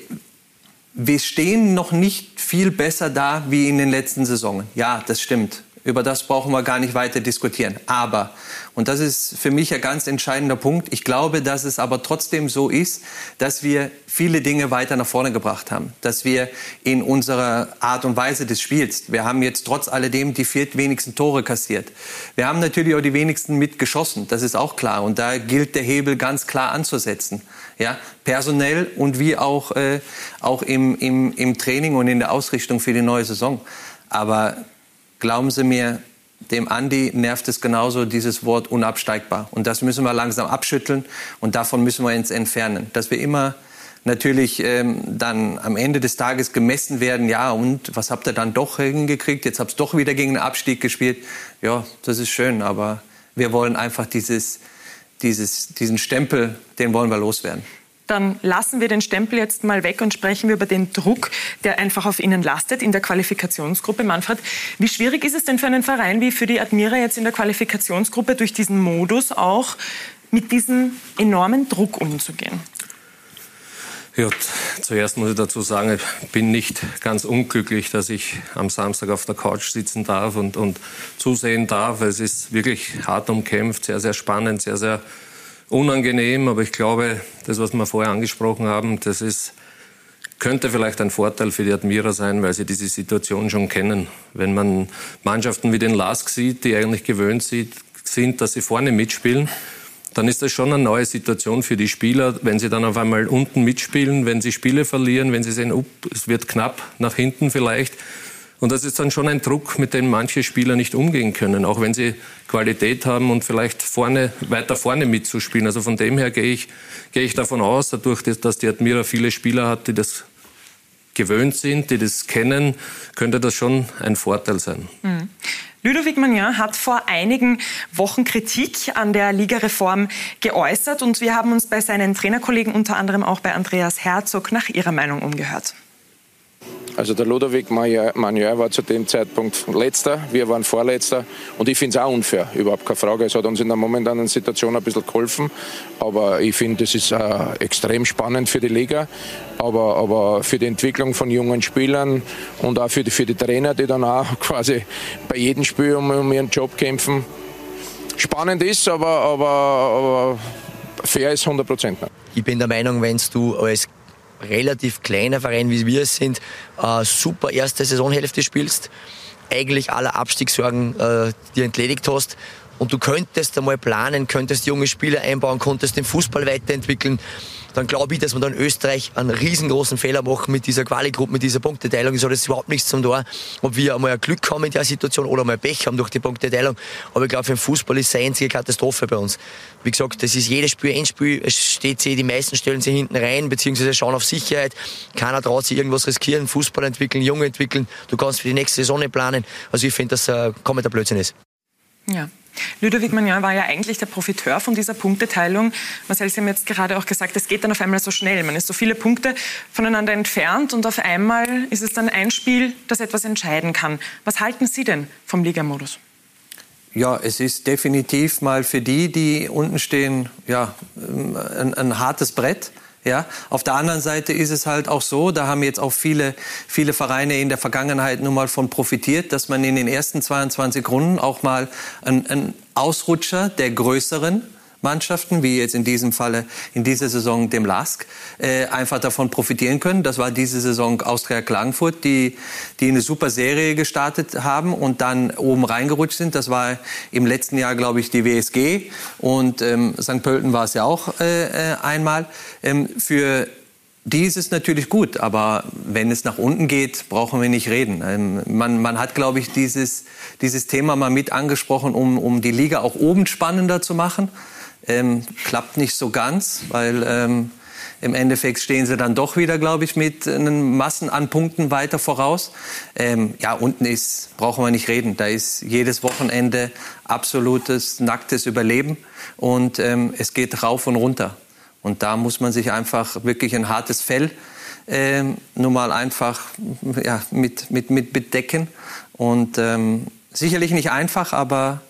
wir stehen noch nicht viel besser da wie in den letzten Saisonen. Ja, das stimmt. Über das brauchen wir gar nicht weiter diskutieren. Aber, und das ist für mich ein ganz entscheidender Punkt, ich glaube, dass es aber trotzdem so ist, dass wir viele Dinge weiter nach vorne gebracht haben. Dass wir in unserer Art und Weise des Spiels, wir haben jetzt trotz alledem die viertwenigsten Tore kassiert. Wir haben natürlich auch die wenigsten mitgeschossen, das ist auch klar. Und da gilt der Hebel ganz klar anzusetzen. Ja, personell und wie auch, äh, auch im, im, im Training und in der Ausrichtung für die neue Saison. Aber glauben Sie mir, dem Andi nervt es genauso dieses Wort unabsteigbar. Und das müssen wir langsam abschütteln und davon müssen wir uns entfernen. Dass wir immer natürlich ähm, dann am Ende des Tages gemessen werden, ja und was habt ihr dann doch hingekriegt? Jetzt habt ihr doch wieder gegen den Abstieg gespielt. Ja, das ist schön, aber wir wollen einfach dieses, dieses, diesen Stempel, den wollen wir loswerden dann lassen wir den Stempel jetzt mal weg und sprechen wir über den Druck, der einfach auf Ihnen lastet in der Qualifikationsgruppe. Manfred, wie schwierig ist es denn für einen Verein wie für die Admira jetzt in der Qualifikationsgruppe durch diesen Modus auch mit diesem enormen Druck umzugehen? Ja, zuerst muss ich dazu sagen, ich bin nicht ganz unglücklich, dass ich am Samstag auf der Couch sitzen darf und, und zusehen darf. Es ist wirklich hart umkämpft, sehr, sehr spannend, sehr, sehr unangenehm. Aber ich glaube, das, was wir vorher angesprochen haben, das ist, könnte vielleicht ein Vorteil für die Admira sein, weil sie diese Situation schon kennen. Wenn man Mannschaften wie den LASK sieht, die eigentlich gewöhnt sind, dass sie vorne mitspielen, dann ist das schon eine neue Situation für die Spieler, wenn sie dann auf einmal unten mitspielen, wenn sie Spiele verlieren, wenn sie sehen, up, es wird knapp nach hinten vielleicht. Und das ist dann schon ein Druck, mit dem manche Spieler nicht umgehen können, auch wenn sie Qualität haben und vielleicht vorne, weiter vorne mitzuspielen. Also von dem her gehe ich, gehe ich davon aus, dadurch, dass die Admira viele Spieler hat, die das gewöhnt sind, die das kennen, könnte das schon ein Vorteil sein. Mhm. Ludovic Magnin hat vor einigen Wochen Kritik an der Ligareform geäußert und wir haben uns bei seinen Trainerkollegen, unter anderem auch bei Andreas Herzog, nach ihrer Meinung umgehört. Also der Ludovic Magnier war zu dem Zeitpunkt letzter, wir waren vorletzter. Und ich finde es auch unfair, überhaupt keine Frage. Es hat uns in der momentanen Situation ein bisschen geholfen, aber ich finde, es ist äh, extrem spannend für die Liga, aber, aber für die Entwicklung von jungen Spielern und auch für die, für die Trainer, die dann auch quasi bei jedem Spiel um, um ihren Job kämpfen, spannend ist, aber, aber, aber fair ist 100 Prozent. Ich bin der Meinung, wenn du als relativ kleiner Verein, wie wir es sind, äh, super erste Saisonhälfte spielst, eigentlich alle Abstiegssorgen äh, dir entledigt hast und du könntest einmal planen, könntest junge Spieler einbauen, konntest den Fußball weiterentwickeln, dann glaube ich, dass wir dann Österreich einen riesengroßen Fehler machen mit dieser Quali-Gruppe, mit dieser Punkteteilung. Es hat jetzt überhaupt nichts zum Tor, ob wir einmal ein Glück haben in der Situation oder mal Pech haben durch die Punkteteilung. Aber ich glaube, für den Fußball ist es eine einzige Katastrophe bei uns. Wie gesagt, das ist jedes Spiel Endspiel. Es steht sie, die meisten stellen sich hinten rein, beziehungsweise schauen auf Sicherheit. Keiner traut sich irgendwas riskieren, Fußball entwickeln, Junge entwickeln. Du kannst für die nächste Saison nicht planen. Also ich finde, dass äh, komplett Blödsinn ist. Ja. Ludovic Magnan war ja eigentlich der Profiteur von dieser Punkteteilung. Marcel, Sie haben jetzt gerade auch gesagt, es geht dann auf einmal so schnell. Man ist so viele Punkte voneinander entfernt und auf einmal ist es dann ein Spiel, das etwas entscheiden kann. Was halten Sie denn vom Ligamodus? Ja, es ist definitiv mal für die, die unten stehen, ja, ein, ein hartes Brett. Ja, auf der anderen Seite ist es halt auch so, da haben jetzt auch viele, viele Vereine in der Vergangenheit nun mal von profitiert, dass man in den ersten 22 Runden auch mal einen Ausrutscher der größeren Mannschaften, wie jetzt in diesem Falle in dieser Saison dem LASK, äh, einfach davon profitieren können. Das war diese Saison Austria Klagenfurt, die, die eine super Serie gestartet haben und dann oben reingerutscht sind. Das war im letzten Jahr, glaube ich, die WSG und ähm, St. Pölten war es ja auch äh, äh, einmal. Ähm, für die ist es natürlich gut, aber wenn es nach unten geht, brauchen wir nicht reden. Ähm, man, man hat, glaube ich, dieses, dieses Thema mal mit angesprochen, um, um die Liga auch oben spannender zu machen. Ähm, klappt nicht so ganz, weil ähm, im Endeffekt stehen sie dann doch wieder, glaube ich, mit einen Massen an Punkten weiter voraus. Ähm, ja, unten ist, brauchen wir nicht reden. Da ist jedes Wochenende absolutes, nacktes Überleben und ähm, es geht rauf und runter. Und da muss man sich einfach wirklich ein hartes Fell ähm, nur mal einfach ja, mit, mit, mit bedecken. Und ähm, sicherlich nicht einfach, aber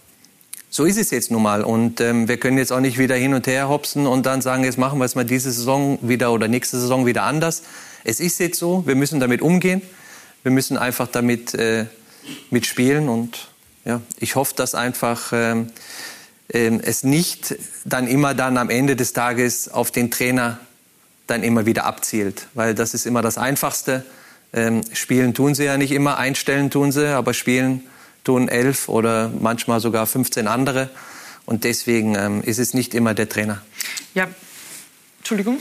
so ist es jetzt nun mal. Und ähm, wir können jetzt auch nicht wieder hin und her hopsen und dann sagen, jetzt machen wir es mal diese Saison wieder oder nächste Saison wieder anders. Es ist jetzt so, wir müssen damit umgehen. Wir müssen einfach damit äh, mitspielen. Und ja, ich hoffe, dass einfach ähm, äh, es nicht dann immer dann am Ende des Tages auf den Trainer dann immer wieder abzielt. Weil das ist immer das Einfachste. Ähm, spielen tun sie ja nicht immer, einstellen tun sie, aber spielen tun elf oder manchmal sogar 15 andere. Und deswegen ähm, ist es nicht immer der Trainer. Ja, Entschuldigung.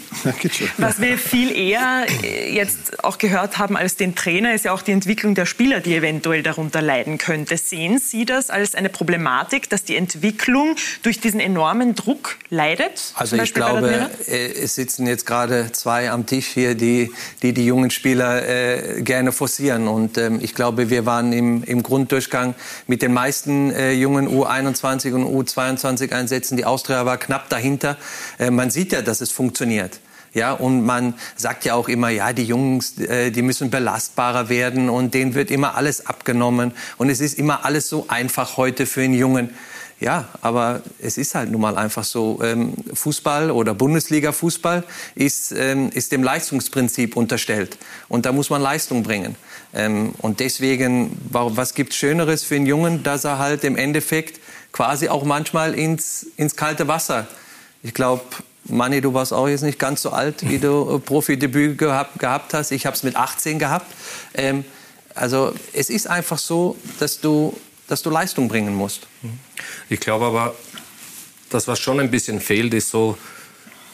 Was wir viel eher äh, jetzt auch gehört haben als den Trainer, ist ja auch die Entwicklung der Spieler, die eventuell darunter leiden könnte. Sehen Sie das als eine Problematik, dass die Entwicklung durch diesen enormen Druck leidet? Also ich glaube, äh, es sitzen jetzt gerade zwei am Tisch hier, die die, die jungen Spieler äh, gerne forcieren. Und ähm, ich glaube, wir waren im, im Grunddurchgang mit den meisten äh, jungen U21 und U22 Einsätzen. Die Austria war knapp dahinter. Äh, man sieht ja, dass es funktioniert funktioniert. Ja, und man sagt ja auch immer, ja, die Jungs, äh, die müssen belastbarer werden und denen wird immer alles abgenommen und es ist immer alles so einfach heute für einen Jungen. Ja, aber es ist halt nun mal einfach so. Ähm, Fußball oder Bundesliga-Fußball ist, ähm, ist dem Leistungsprinzip unterstellt. Und da muss man Leistung bringen. Ähm, und deswegen, was gibt Schöneres für einen Jungen, dass er halt im Endeffekt quasi auch manchmal ins, ins kalte Wasser. Ich glaube, Manni, du warst auch jetzt nicht ganz so alt, wie du Profidebüt gehabt, gehabt hast. Ich habe es mit 18 gehabt. Ähm, also es ist einfach so, dass du, dass du Leistung bringen musst. Ich glaube aber, das, was schon ein bisschen fehlt, ist so,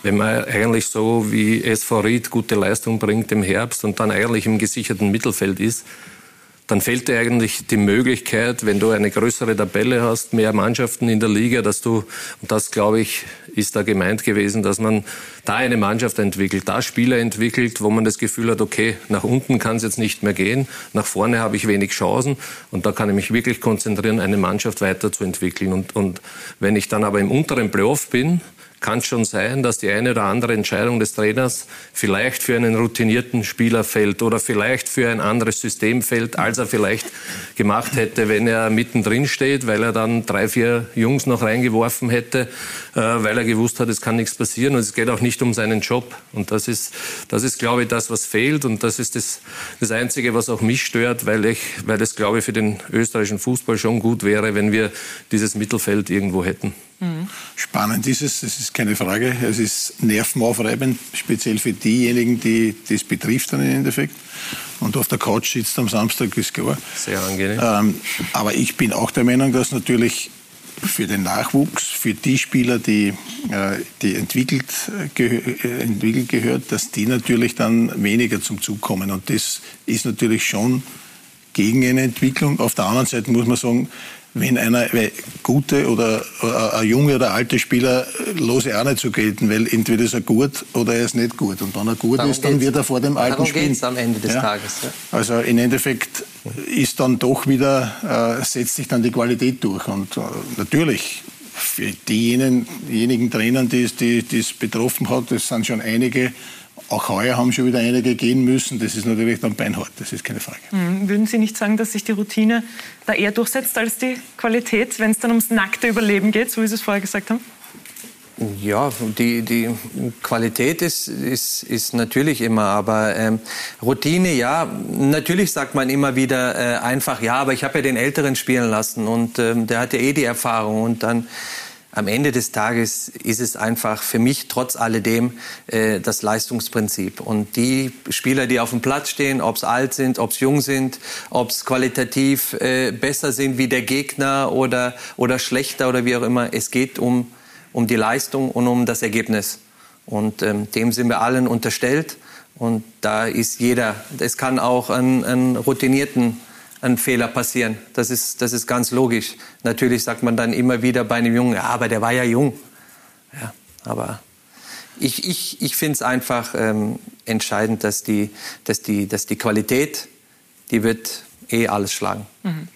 wenn man eigentlich so wie SV Ried gute Leistung bringt im Herbst und dann eigentlich im gesicherten Mittelfeld ist, dann fehlt dir eigentlich die Möglichkeit, wenn du eine größere Tabelle hast, mehr Mannschaften in der Liga, dass du, und das glaube ich, ist da gemeint gewesen, dass man da eine Mannschaft entwickelt, da Spieler entwickelt, wo man das Gefühl hat, okay, nach unten kann es jetzt nicht mehr gehen, nach vorne habe ich wenig Chancen und da kann ich mich wirklich konzentrieren, eine Mannschaft weiterzuentwickeln. Und, und wenn ich dann aber im unteren Playoff bin, kann es schon sein, dass die eine oder andere Entscheidung des Trainers vielleicht für einen routinierten Spieler fällt oder vielleicht für ein anderes System fällt, als er vielleicht gemacht hätte, wenn er mittendrin steht, weil er dann drei, vier Jungs noch reingeworfen hätte, äh, weil er gewusst hat, es kann nichts passieren und es geht auch nicht um seinen Job. Und das ist, das ist, glaube ich, das, was fehlt und das ist das, das Einzige, was auch mich stört, weil ich, weil es, glaube ich, für den österreichischen Fußball schon gut wäre, wenn wir dieses Mittelfeld irgendwo hätten. Spannend ist es, das ist keine Frage. Es ist nervenaufreibend, speziell für diejenigen, die das betrifft dann im Endeffekt. Und auf der Couch sitzt am Samstag, ist klar. Sehr angenehm. Ähm, aber ich bin auch der Meinung, dass natürlich für den Nachwuchs, für die Spieler, die, äh, die entwickelt, äh, entwickelt gehört, dass die natürlich dann weniger zum Zug kommen. Und das ist natürlich schon gegen eine Entwicklung. Auf der anderen Seite muss man sagen, wenn einer weil gute oder, oder ein junge oder alte Spieler lose auch nicht so gelten, weil entweder ist er gut oder er ist nicht gut. Und wenn er gut Darum ist, dann wird er vor dem alten Darum spielen. geht's am Ende des Ja. Tages. Ja. Also im Endeffekt ist dann doch wieder, äh, setzt sich dann die Qualität durch. Und äh, natürlich, für diejenigen, diejenigen Trainern, die es die, die es betroffen hat, das sind schon einige, auch heuer haben schon wieder einige gehen müssen. Das ist natürlich dann beinhart, das ist keine Frage. Hm, Würden Sie nicht sagen, dass sich die Routine da eher durchsetzt als die Qualität, wenn es dann ums nackte Überleben geht, so wie Sie es vorher gesagt haben? Ja, die, die Qualität ist, ist, ist natürlich immer, aber ähm, Routine, ja, natürlich sagt man immer wieder äh, einfach, ja, aber ich habe ja den Älteren spielen lassen und ähm, der hat ja eh die Erfahrung und dann am Ende des Tages ist es einfach für mich trotz alledem äh, das Leistungsprinzip. Und die Spieler, die auf dem Platz stehen, ob es alt sind, ob es jung sind, ob es qualitativ äh, besser sind wie der Gegner oder, oder schlechter oder wie auch immer, es geht um, um die Leistung und um das Ergebnis. Und ähm, dem sind wir allen unterstellt. Und da ist jeder, es kann auch einen, einen routinierten ein Fehler passieren. Das ist, das ist ganz logisch. Natürlich sagt man dann immer wieder bei einem Jungen, ja, aber der war ja jung. Ja, aber ich, ich, ich finde es einfach ähm, entscheidend, dass die, dass, die, dass die Qualität, die wird eh alles schlagen. Mhm.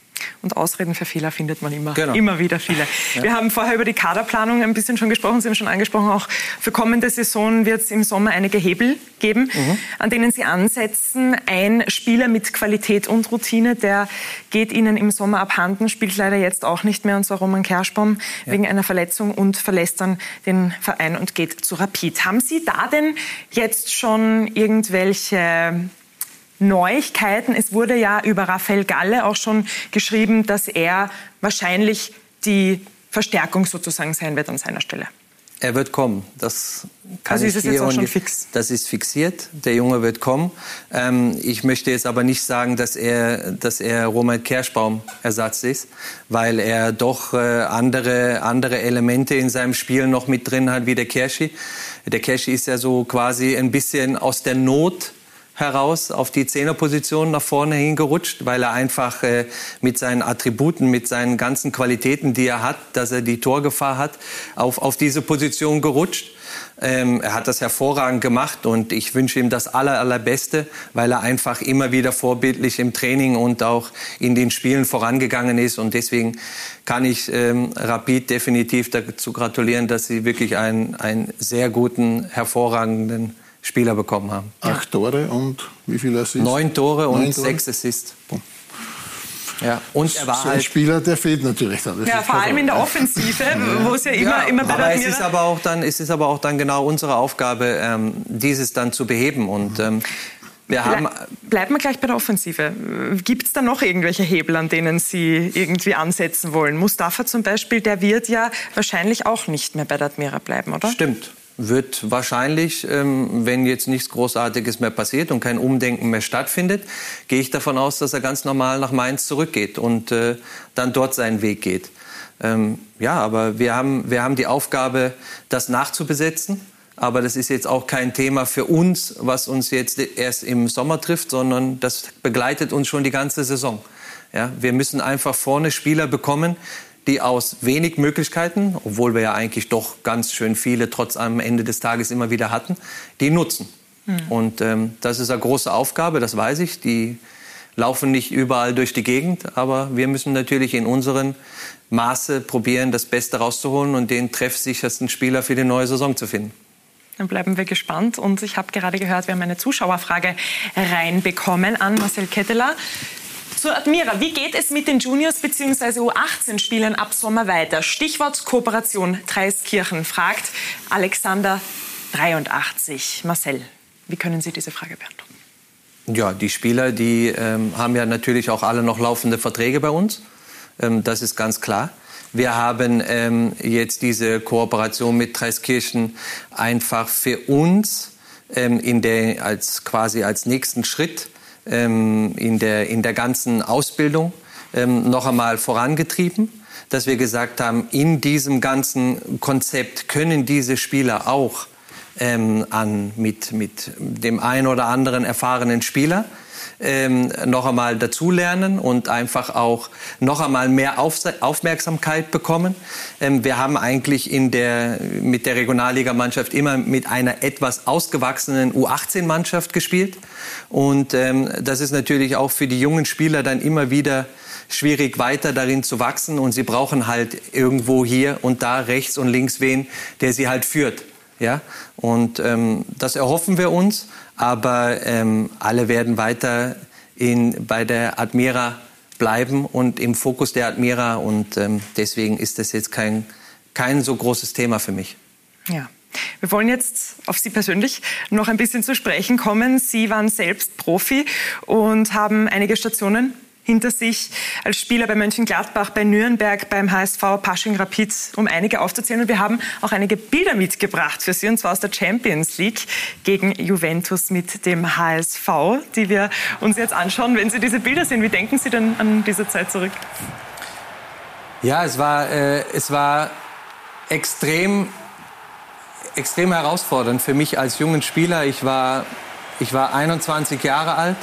Und Ausreden für Fehler findet man immer, Genau. immer wieder viele. Ja. Wir haben vorher über die Kaderplanung ein bisschen schon gesprochen. Sie haben schon angesprochen, auch für kommende Saison wird es im Sommer einige Hebel geben, Mhm. an denen Sie ansetzen. Ein Spieler mit Qualität und Routine, der geht Ihnen im Sommer abhanden, spielt leider jetzt auch nicht mehr, und zwar Roman Kerschbaum Ja. wegen einer Verletzung und verlässt dann den Verein und geht zu Rapid. Haben Sie da denn jetzt schon irgendwelche Neuigkeiten. Es wurde ja über Raphael Galle auch schon geschrieben, dass er wahrscheinlich die Verstärkung sozusagen sein wird an seiner Stelle. Er wird kommen. Das kann Also ich ist es hier jetzt auch schon fix? Das ist fixiert. Der Junge wird kommen. Ähm, ich möchte jetzt aber nicht sagen, dass er, dass er Roman Kerschbaum Ersatz ist, weil er doch äh, andere, andere Elemente in seinem Spiel noch mit drin hat wie der Kerschi. Der Kerschi ist ja so quasi ein bisschen aus der Not heraus auf die Zehnerposition nach vorne hingerutscht, weil er einfach äh, mit seinen Attributen, mit seinen ganzen Qualitäten, die er hat, dass er die Torgefahr hat, auf, auf diese Position gerutscht. Ähm, er hat das hervorragend gemacht und ich wünsche ihm das aller, allerbeste, weil er einfach immer wieder vorbildlich im Training und auch in den Spielen vorangegangen ist. Und deswegen kann ich ähm, Rapid definitiv dazu gratulieren, dass sie wirklich einen, einen sehr guten, hervorragenden Spieler bekommen haben. Acht Tore und wie viel Assists? Neun Tore und Neun Tore? sechs Assists. Ja, und er war so ein halt Spieler, der fehlt natürlich dann. Ja, vor klar. allem in der Offensive, wo es ja immer, ja, immer bei aber der es ist aber auch dann es ist aber auch dann genau unsere Aufgabe ähm, dieses dann zu beheben und ähm, wir haben Ble bleiben wir gleich bei der Offensive. Gibt es da noch irgendwelche Hebel, an denen Sie irgendwie ansetzen wollen? Mustafa zum Beispiel, der wird ja wahrscheinlich auch nicht mehr bei der Admira bleiben, oder? Stimmt. Wird wahrscheinlich, ähm, wenn jetzt nichts Großartiges mehr passiert und kein Umdenken mehr stattfindet, gehe ich davon aus, dass er ganz normal nach Mainz zurückgeht und äh, dann dort seinen Weg geht. Ähm, ja, aber wir haben, wir haben die Aufgabe, das nachzubesetzen. Aber das ist jetzt auch kein Thema für uns, was uns jetzt erst im Sommer trifft, sondern das begleitet uns schon die ganze Saison. Ja, wir müssen einfach vorne Spieler bekommen, die aus wenig Möglichkeiten, obwohl wir ja eigentlich doch ganz schön viele trotz am Ende des Tages immer wieder hatten, die nutzen. Und ähm, das ist eine große Aufgabe, das weiß ich. Die laufen nicht überall durch die Gegend, aber wir müssen natürlich in unseren Maße probieren, das Beste rauszuholen und den treffsichersten Spieler für die neue Saison zu finden. Dann bleiben wir gespannt. Und ich habe gerade gehört, wir haben eine Zuschauerfrage reinbekommen an Marcel Ketteler. Zur Admira, wie geht es mit den Juniors bzw. U18-Spielern ab Sommer weiter? Stichwort Kooperation Dreiskirchen, fragt Alexander 83. Marcel, wie können Sie diese Frage beantworten? Ja, die Spieler, die ähm, haben ja natürlich auch alle noch laufende Verträge bei uns. Ähm, das ist ganz klar. Wir haben ähm, jetzt diese Kooperation mit Dreiskirchen einfach für uns ähm, in der, als quasi als nächsten Schritt ähm, in, der, in der ganzen Ausbildung ähm, noch einmal vorangetrieben, dass wir gesagt haben, in diesem ganzen Konzept können diese Spieler auch ähm, an, mit, mit dem einen oder anderen erfahrenen Spieler ähm, noch einmal dazulernen und einfach auch noch einmal mehr Auf Aufmerksamkeit bekommen. Ähm, wir haben eigentlich in der, mit der Regionalligamannschaft immer mit einer etwas ausgewachsenen U18-Mannschaft gespielt. Und ähm, das ist natürlich auch für die jungen Spieler dann immer wieder schwierig, weiter darin zu wachsen. Und sie brauchen halt irgendwo hier und da rechts und links wen, der sie halt führt. Ja? Und ähm, das erhoffen wir uns. Aber ähm, alle werden weiter in, bei der Admira bleiben und im Fokus der Admira. Und ähm, deswegen ist das jetzt kein, kein so großes Thema für mich. Ja. Wir wollen jetzt auf Sie persönlich noch ein bisschen zu sprechen kommen. Sie waren selbst Profi und haben einige Stationen hinter sich als Spieler bei Mönchengladbach, bei Nürnberg, beim HSV, Pasching Rapid, um einige aufzuzählen. Und wir haben auch einige Bilder mitgebracht für Sie, und zwar aus der Champions League gegen Juventus mit dem HSV, die wir uns jetzt anschauen. Wenn Sie diese Bilder sehen, wie denken Sie denn an diese Zeit zurück? Ja, es war, äh, es war extrem, extrem herausfordernd für mich als jungen Spieler. Ich war, ich war 21 Jahre alt.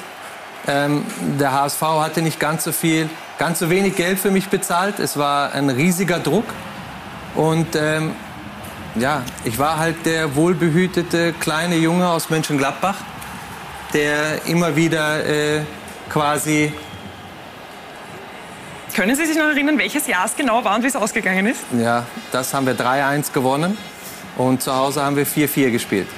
Ähm, der HSV hatte nicht ganz so viel, ganz so wenig Geld für mich bezahlt. Es war ein riesiger Druck. Und ähm, ja, ich war halt der wohlbehütete kleine Junge aus Mönchengladbach, der immer wieder äh, quasi Können Sie sich noch erinnern, welches Jahr es genau war und wie es ausgegangen ist? Ja, das haben wir 3-1 gewonnen und zu Hause haben wir 4-4 gespielt.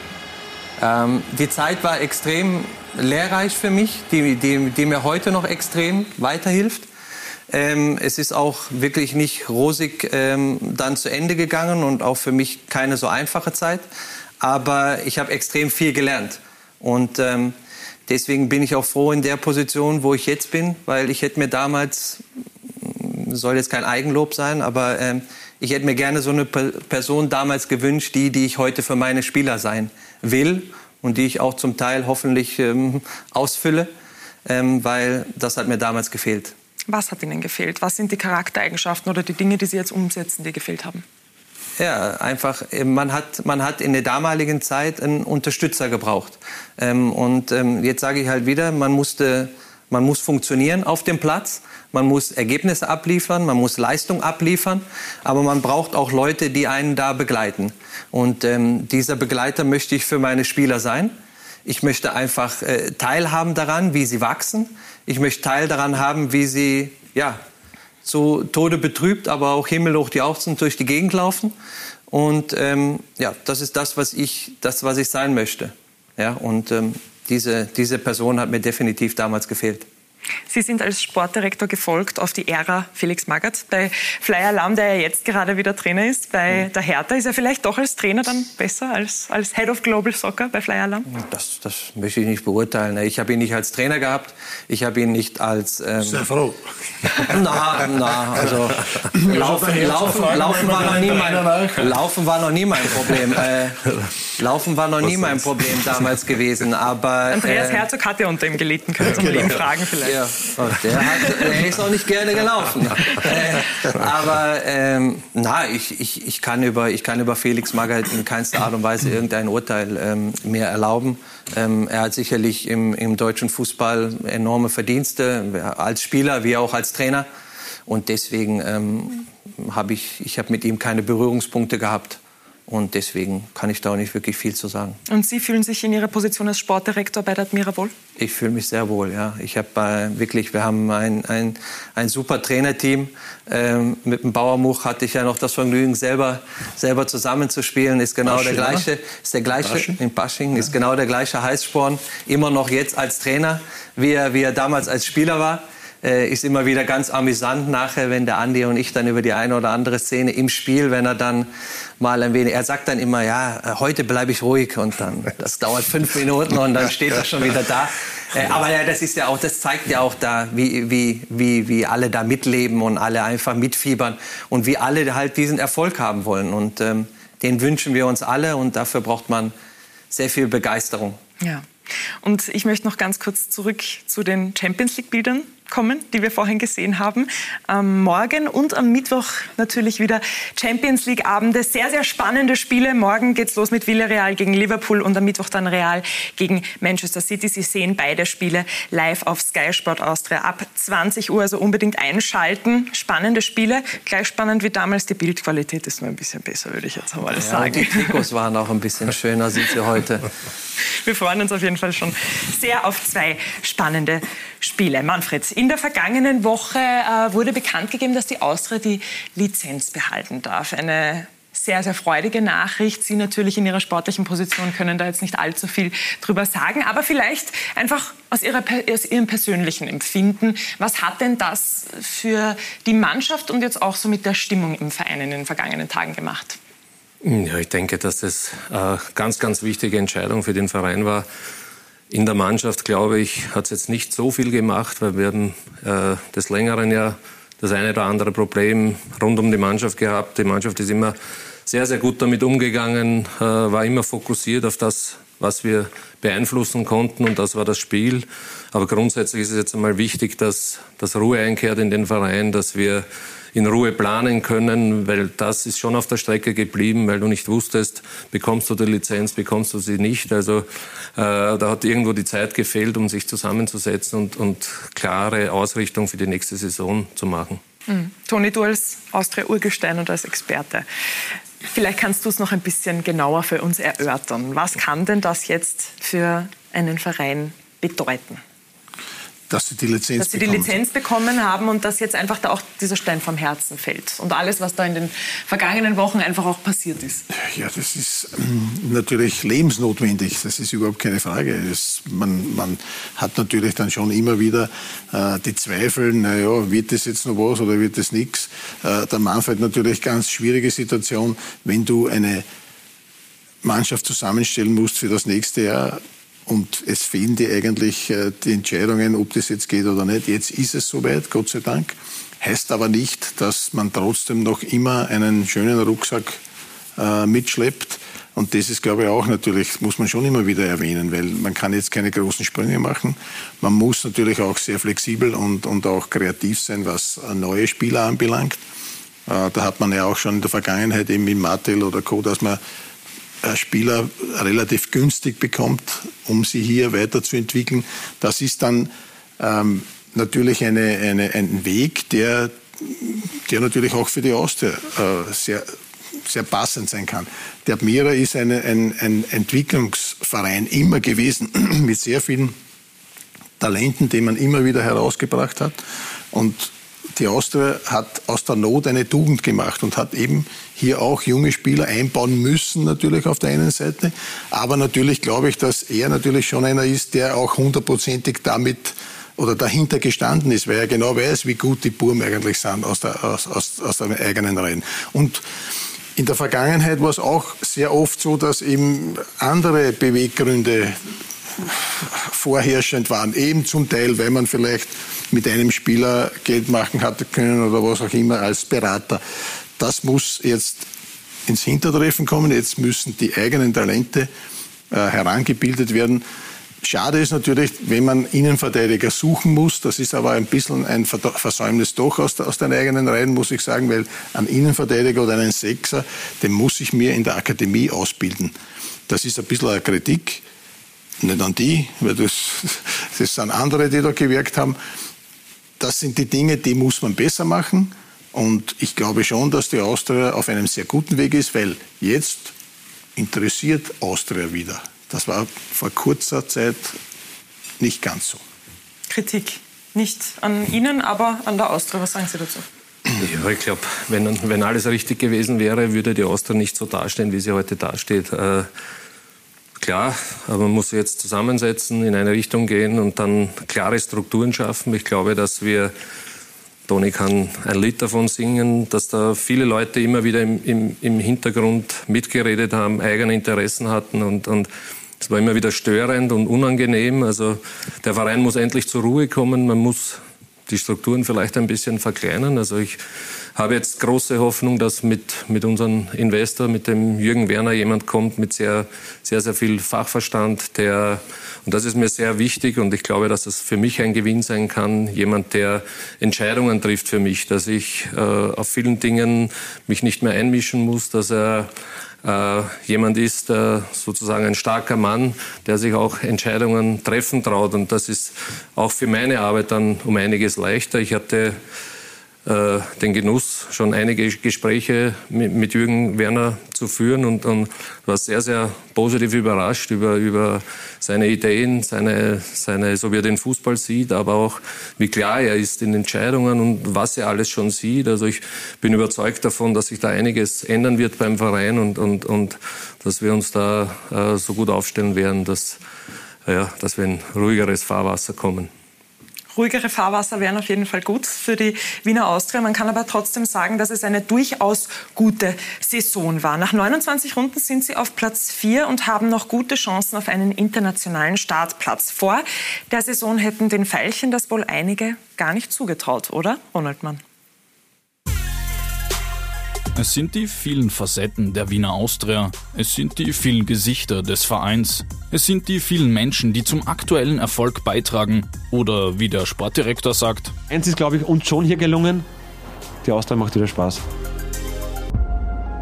Ähm, die Zeit war extrem lehrreich für mich, die, die, die mir heute noch extrem weiterhilft. Ähm, es ist auch wirklich nicht rosig ähm, dann zu Ende gegangen und auch für mich keine so einfache Zeit. Aber ich habe extrem viel gelernt. Und ähm, deswegen bin ich auch froh in der Position, wo ich jetzt bin, weil ich hätte mir damals, soll jetzt kein Eigenlob sein, aber ähm, ich hätte mir gerne so eine Pe- Person damals gewünscht, die, die ich heute für meine Spieler sein will und die ich auch zum Teil hoffentlich ähm, ausfülle, ähm, weil das hat mir damals gefehlt. Was hat Ihnen gefehlt? Was sind die Charaktereigenschaften oder die Dinge, die Sie jetzt umsetzen, die gefehlt haben? Ja, einfach, äh, man hat, man hat in der damaligen Zeit einen Unterstützer gebraucht. Ähm, und ähm, jetzt sage ich halt wieder, man, musste, man muss funktionieren auf dem Platz, man muss Ergebnisse abliefern, man muss Leistung abliefern, aber man braucht auch Leute, die einen da begleiten. Und ähm, dieser Begleiter möchte ich für meine Spieler sein. Ich möchte einfach äh, teilhaben daran, wie sie wachsen. Ich möchte Teil daran haben, wie sie ja, so Tode betrübt, aber auch himmelhoch die Augen durch die Gegend laufen. Und ähm, ja, das ist das, was ich, das, was ich sein möchte. Ja, und ähm, diese, diese Person hat mir definitiv damals gefehlt. Sie sind als Sportdirektor gefolgt auf die Ära Felix Magath. Bei Flyer Lam, der ja jetzt gerade wieder Trainer ist, bei der Hertha, ist er vielleicht doch als Trainer dann besser als als Head of Global Soccer bei Flyer Lam? Das, das möchte ich nicht beurteilen. Ich habe ihn nicht als Trainer gehabt. Ich habe ihn nicht als... Ähm, Sehr froh. na, na, also laufen, laufen, laufen, war noch nie mein, laufen war noch nie mein Problem. Äh, laufen war noch nie mein Problem damals gewesen. Aber, Andreas äh, Herzog hat ja unter ihm gelitten, können Sie mal ihn fragen vielleicht. Ja, der, hat, der ist auch nicht gerne gelaufen. Äh, aber ähm, na, ich, ich, ich, kann über, ich kann über Felix Magath in keinster Art und Weise irgendein Urteil ähm, mehr erlauben. Ähm, er hat sicherlich im, im deutschen Fußball enorme Verdienste, als Spieler wie auch als Trainer. Und deswegen ähm, habe ich, ich hab mit ihm keine Berührungspunkte gehabt. Und deswegen kann ich da auch nicht wirklich viel zu sagen. Und Sie fühlen sich in Ihrer Position als Sportdirektor bei der Admira wohl? Ich fühle mich sehr wohl, ja. Ich habe äh, wirklich, wir haben ein, ein, ein super Trainerteam. Ähm, mit dem Bauermuch hatte ich ja noch das Vergnügen, selber, selber zusammenzuspielen. Ist genau Basching, der gleiche, ist der gleiche Basching? in Basching, ist genau der gleiche Heißsporn. Immer noch jetzt als Trainer, wie er, wie er damals als Spieler war. Äh, ist immer wieder ganz amüsant nachher, wenn der Andi und ich dann über die eine oder andere Szene im Spiel, wenn er dann mal ein wenig, er sagt dann immer, ja, äh, heute bleibe ich ruhig und dann, das dauert fünf Minuten und dann steht er schon wieder da. Äh, aber ja, das ist ja auch, das zeigt ja auch da, wie, wie, wie, wie alle da mitleben und alle einfach mitfiebern und wie alle halt diesen Erfolg haben wollen und ähm, den wünschen wir uns alle und dafür braucht man sehr viel Begeisterung. Ja. Und ich möchte noch ganz kurz zurück zu den Champions League-Bildern kommen, die wir vorhin gesehen haben. Am Morgen und am Mittwoch natürlich wieder Champions League-Abende. Sehr, sehr spannende Spiele. Morgen geht's los mit Villarreal gegen Liverpool und am Mittwoch dann Real gegen Manchester City. Sie sehen beide Spiele live auf Sky Sport Austria ab 20 Uhr. Also unbedingt einschalten. Spannende Spiele. Gleich spannend wie damals. Die Bildqualität ist nur ein bisschen besser, würde ich jetzt einmal Ja, sagen. die Trikots waren auch ein bisschen schöner, sind sie heute. Wir freuen uns auf jeden Fall schon sehr auf zwei spannende Spiele. Manfred, in der vergangenen Woche äh, wurde bekannt gegeben, dass die Austria die Lizenz behalten darf. Eine sehr, sehr freudige Nachricht. Sie natürlich in Ihrer sportlichen Position können da jetzt nicht allzu viel drüber sagen, aber vielleicht einfach aus, ihrer, aus Ihrem persönlichen Empfinden. Was hat denn das für die Mannschaft und jetzt auch so mit der Stimmung im Verein in den vergangenen Tagen gemacht? Ja, ich denke, dass das eine ganz, ganz wichtige Entscheidung für den Verein war. In der Mannschaft, glaube ich, hat es jetzt nicht so viel gemacht, weil wir haben äh, des Längeren ja das eine oder andere Problem rund um die Mannschaft gehabt. Die Mannschaft ist immer sehr, sehr gut damit umgegangen, äh, war immer fokussiert auf das, was wir beeinflussen konnten und das war das Spiel. Aber grundsätzlich ist es jetzt einmal wichtig, dass, dass Ruhe einkehrt in den Verein, dass wir in Ruhe planen können, weil das ist schon auf der Strecke geblieben, weil du nicht wusstest, bekommst du die Lizenz, bekommst du sie nicht. Also äh, da hat irgendwo die Zeit gefehlt, um sich zusammenzusetzen und, und klare Ausrichtung für die nächste Saison zu machen. Mhm. Toni, du als Austria-Urgestein und als Experte, vielleicht kannst du es noch ein bisschen genauer für uns erörtern. Was kann denn das jetzt für einen Verein bedeuten? Dass sie die Lizenz Dass sie die bekommen. Lizenz bekommen haben und dass jetzt einfach da auch dieser Stein vom Herzen fällt. Und alles, was da in den vergangenen Wochen einfach auch passiert ist. Ja, das ist ähm, natürlich lebensnotwendig, das ist überhaupt keine Frage. Das, man, man hat natürlich dann schon immer wieder äh, die Zweifel, naja, wird das jetzt noch was oder wird das nichts? Äh, der Manfred natürlich ganz schwierige Situation, wenn du eine Mannschaft zusammenstellen musst für das nächste Jahr und es fehlen dir eigentlich äh, die Entscheidungen, ob das jetzt geht oder nicht. Jetzt ist es soweit, Gott sei Dank. Heißt aber nicht, dass man trotzdem noch immer einen schönen Rucksack äh, mitschleppt. Und das ist, glaube ich, auch natürlich, muss man schon immer wieder erwähnen, weil man kann jetzt keine großen Sprünge machen. Man muss natürlich auch sehr flexibel und, und auch kreativ sein, was äh, neue Spieler anbelangt. Äh, da hat man ja auch schon in der Vergangenheit eben mit Martel oder Co., dass man Spieler relativ günstig bekommt, um sie hier weiterzuentwickeln. Das ist dann ähm, natürlich eine, eine, ein Weg, der, der natürlich auch für die Austria äh, sehr, sehr passend sein kann. Der Admira ist eine, ein, ein Entwicklungsverein immer gewesen mit sehr vielen Talenten, die man immer wieder herausgebracht hat. Und die Austria hat aus der Not eine Tugend gemacht und hat eben hier auch junge Spieler einbauen müssen, natürlich auf der einen Seite. Aber natürlich glaube ich, dass er natürlich schon einer ist, der auch hundertprozentig damit oder dahinter gestanden ist, weil er genau weiß, wie gut die Burm eigentlich sind aus, der, aus, aus, aus den eigenen Reihen. Und in der Vergangenheit war es auch sehr oft so, dass eben andere Beweggründe vorherrschend waren. Eben zum Teil, weil man vielleicht mit einem Spieler Geld machen hatte können oder was auch immer als Berater. Das muss jetzt ins Hintertreffen kommen. Jetzt müssen die eigenen Talente äh, herangebildet werden. Schade ist natürlich, wenn man Innenverteidiger suchen muss. Das ist aber ein bisschen ein Versäumnis doch aus, aus den eigenen Reihen, muss ich sagen, weil ein Innenverteidiger oder einen Sechser, den muss ich mir in der Akademie ausbilden. Das ist ein bisschen eine Kritik, nicht an die, weil das, das sind andere, die da gewirkt haben. Das sind die Dinge, die muss man besser machen. Und ich glaube schon, dass die Austria auf einem sehr guten Weg ist, weil jetzt interessiert Austria wieder. Das war vor kurzer Zeit nicht ganz so. Kritik nicht an Ihnen, aber an der Austria. Was sagen Sie dazu? Ja, ich glaube, wenn, wenn alles richtig gewesen wäre, würde die Austria nicht so dastehen, wie sie heute dasteht. Äh, klar, aber man muss jetzt zusammensetzen, in eine Richtung gehen und dann klare Strukturen schaffen. Ich glaube, dass wir Toni kann ein Lied davon singen, dass da viele Leute immer wieder im, im, im Hintergrund mitgeredet haben, eigene Interessen hatten und, und es war immer wieder störend und unangenehm. Also der Verein muss endlich zur Ruhe kommen. Man muss die Strukturen vielleicht ein bisschen verkleinern. Also ich habe jetzt große Hoffnung, dass mit, mit unserem Investor, mit dem Jürgen Werner, jemand kommt mit sehr, sehr, sehr viel Fachverstand, der, und das ist mir sehr wichtig und ich glaube, dass das für mich ein Gewinn sein kann, jemand, der Entscheidungen trifft für mich, dass ich äh, auf vielen Dingen mich nicht mehr einmischen muss, dass er äh, jemand ist, äh, sozusagen ein starker Mann, der sich auch Entscheidungen treffen traut. Und das ist auch für meine Arbeit dann um einiges leichter. Ich hatte den Genuss, schon einige Gespräche mit, mit Jürgen Werner zu führen und, und war sehr, sehr positiv überrascht über, über seine Ideen, seine, seine, so wie er den Fußball sieht, aber auch wie klar er ist in Entscheidungen und was er alles schon sieht. Also ich bin überzeugt davon, dass sich da einiges ändern wird beim Verein und, und, und dass wir uns da äh, so gut aufstellen werden, dass, ja, dass wir in ruhigeres Fahrwasser kommen ruhigere Fahrwasser wären auf jeden Fall gut für die Wiener Austria. Man kann aber trotzdem sagen, dass es eine durchaus gute Saison war. Nach 29 Runden sind sie auf Platz 4 und haben noch gute Chancen auf einen internationalen Startplatz. Vor der Saison hätten den Veilchen das wohl einige gar nicht zugetraut, oder, Ronald Mann? Es sind die vielen Facetten der Wiener Austria. Es sind die vielen Gesichter des Vereins. Es sind die vielen Menschen, die zum aktuellen Erfolg beitragen. Oder wie der Sportdirektor sagt. Eins ist, glaube ich, uns schon hier gelungen. Die Austria macht wieder Spaß.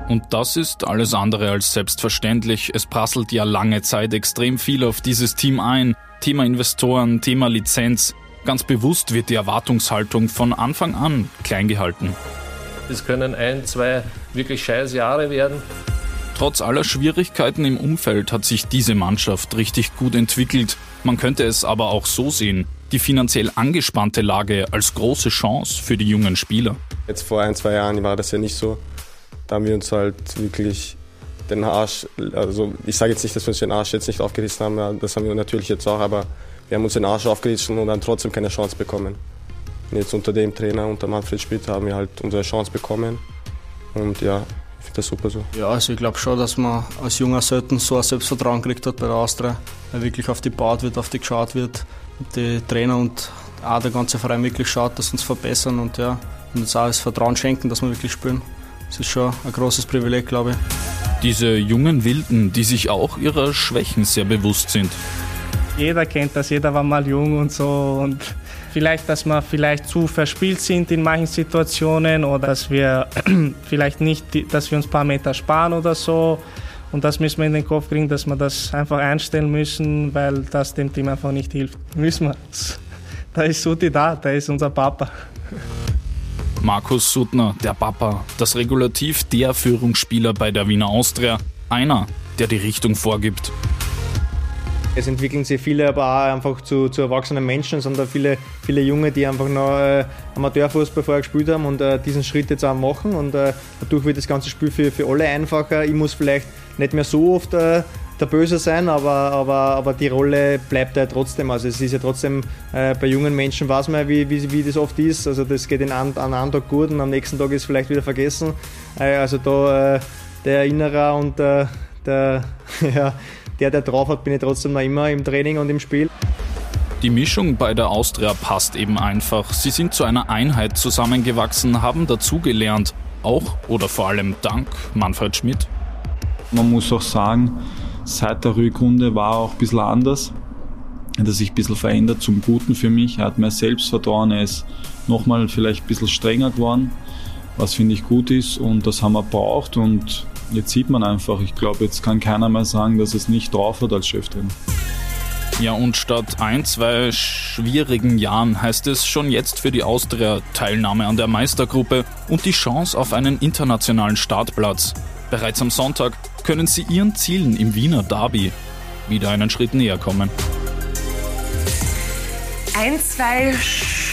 Und das ist alles andere als selbstverständlich. Es prasselt ja lange Zeit extrem viel auf dieses Team ein. Thema Investoren, Thema Lizenz. Ganz bewusst wird die Erwartungshaltung von Anfang an klein gehalten. Es können ein, zwei wirklich scheiß Jahre werden. Trotz aller Schwierigkeiten im Umfeld hat sich diese Mannschaft richtig gut entwickelt. Man könnte es aber auch so sehen, die finanziell angespannte Lage als große Chance für die jungen Spieler. Jetzt vor ein, zwei Jahren war das ja nicht so. Da haben wir uns halt wirklich den Arsch, also ich sage jetzt nicht, dass wir uns den Arsch jetzt nicht aufgerissen haben, das haben wir natürlich jetzt auch, aber wir haben uns den Arsch aufgerissen und dann trotzdem keine Chance bekommen. Und jetzt unter dem Trainer, unter Manfred Schmidt, haben wir halt unsere Chance bekommen. Und ja, ich finde das super so. Ja, also ich glaube schon, dass man als Junger selten so ein Selbstvertrauen gekriegt hat bei der Austria, weil wirklich auf die gebaut wird, auf die geschaut wird. Die Trainer und auch der ganze Verein wirklich schaut, dass wir uns verbessern und ja, und uns auch das Vertrauen schenken, dass wir wirklich spielen. Das ist schon ein großes Privileg, glaube ich. Diese jungen Wilden, die sich auch ihrer Schwächen sehr bewusst sind. Jeder kennt das, jeder war mal jung und so und Vielleicht, dass wir vielleicht zu verspielt sind in manchen Situationen oder dass wir vielleicht nicht, dass wir uns ein paar Meter sparen oder so. Und das müssen wir in den Kopf kriegen, dass wir das einfach einstellen müssen, weil das dem Team einfach nicht hilft. Müssen wir. Da ist Suti da, da ist unser Papa. Markus Suttner, der Papa, das Regulativ der Führungsspieler bei der Wiener Austria. Einer, der die Richtung vorgibt. Es entwickeln sich viele aber auch einfach zu, zu erwachsenen Menschen, sondern viele, viele Junge, die einfach noch äh, Amateurfußball vorher gespielt haben und äh, diesen Schritt jetzt auch machen. Und äh, dadurch wird das ganze Spiel für, für alle einfacher. Ich muss vielleicht nicht mehr so oft äh, der Böse sein, aber, aber, aber die Rolle bleibt ja trotzdem. Also es ist ja trotzdem, äh, bei jungen Menschen weiß man ja, wie, wie, wie das oft ist. Also das geht in an, an einem Tag gut und am nächsten Tag ist vielleicht wieder vergessen. Äh, also da äh, der Erinnerer und der, der, ja, der, der drauf hat, bin ich trotzdem noch immer im Training und im Spiel. Die Mischung bei der Austria passt eben einfach. Sie sind zu einer Einheit zusammengewachsen, haben dazugelernt. Auch oder vor allem dank Manfred Schmidt. Man muss auch sagen, seit der Rückrunde war er auch ein bisschen anders. Er hat sich ein bisschen verändert zum Guten für mich. Er hat mehr Selbstvertrauen, er ist nochmal vielleicht ein bisschen strenger geworden, was finde ich gut ist und das haben wir braucht und jetzt sieht man einfach, ich glaube, jetzt kann keiner mehr sagen, dass es nicht drauf hat als Cheftrainer. Ja, und statt ein, zwei schwierigen Jahren heißt es schon jetzt für die Austria Teilnahme an der Meistergruppe und die Chance auf einen internationalen Startplatz. Bereits am Sonntag können sie ihren Zielen im Wiener Derby wieder einen Schritt näher kommen. Ein, zwei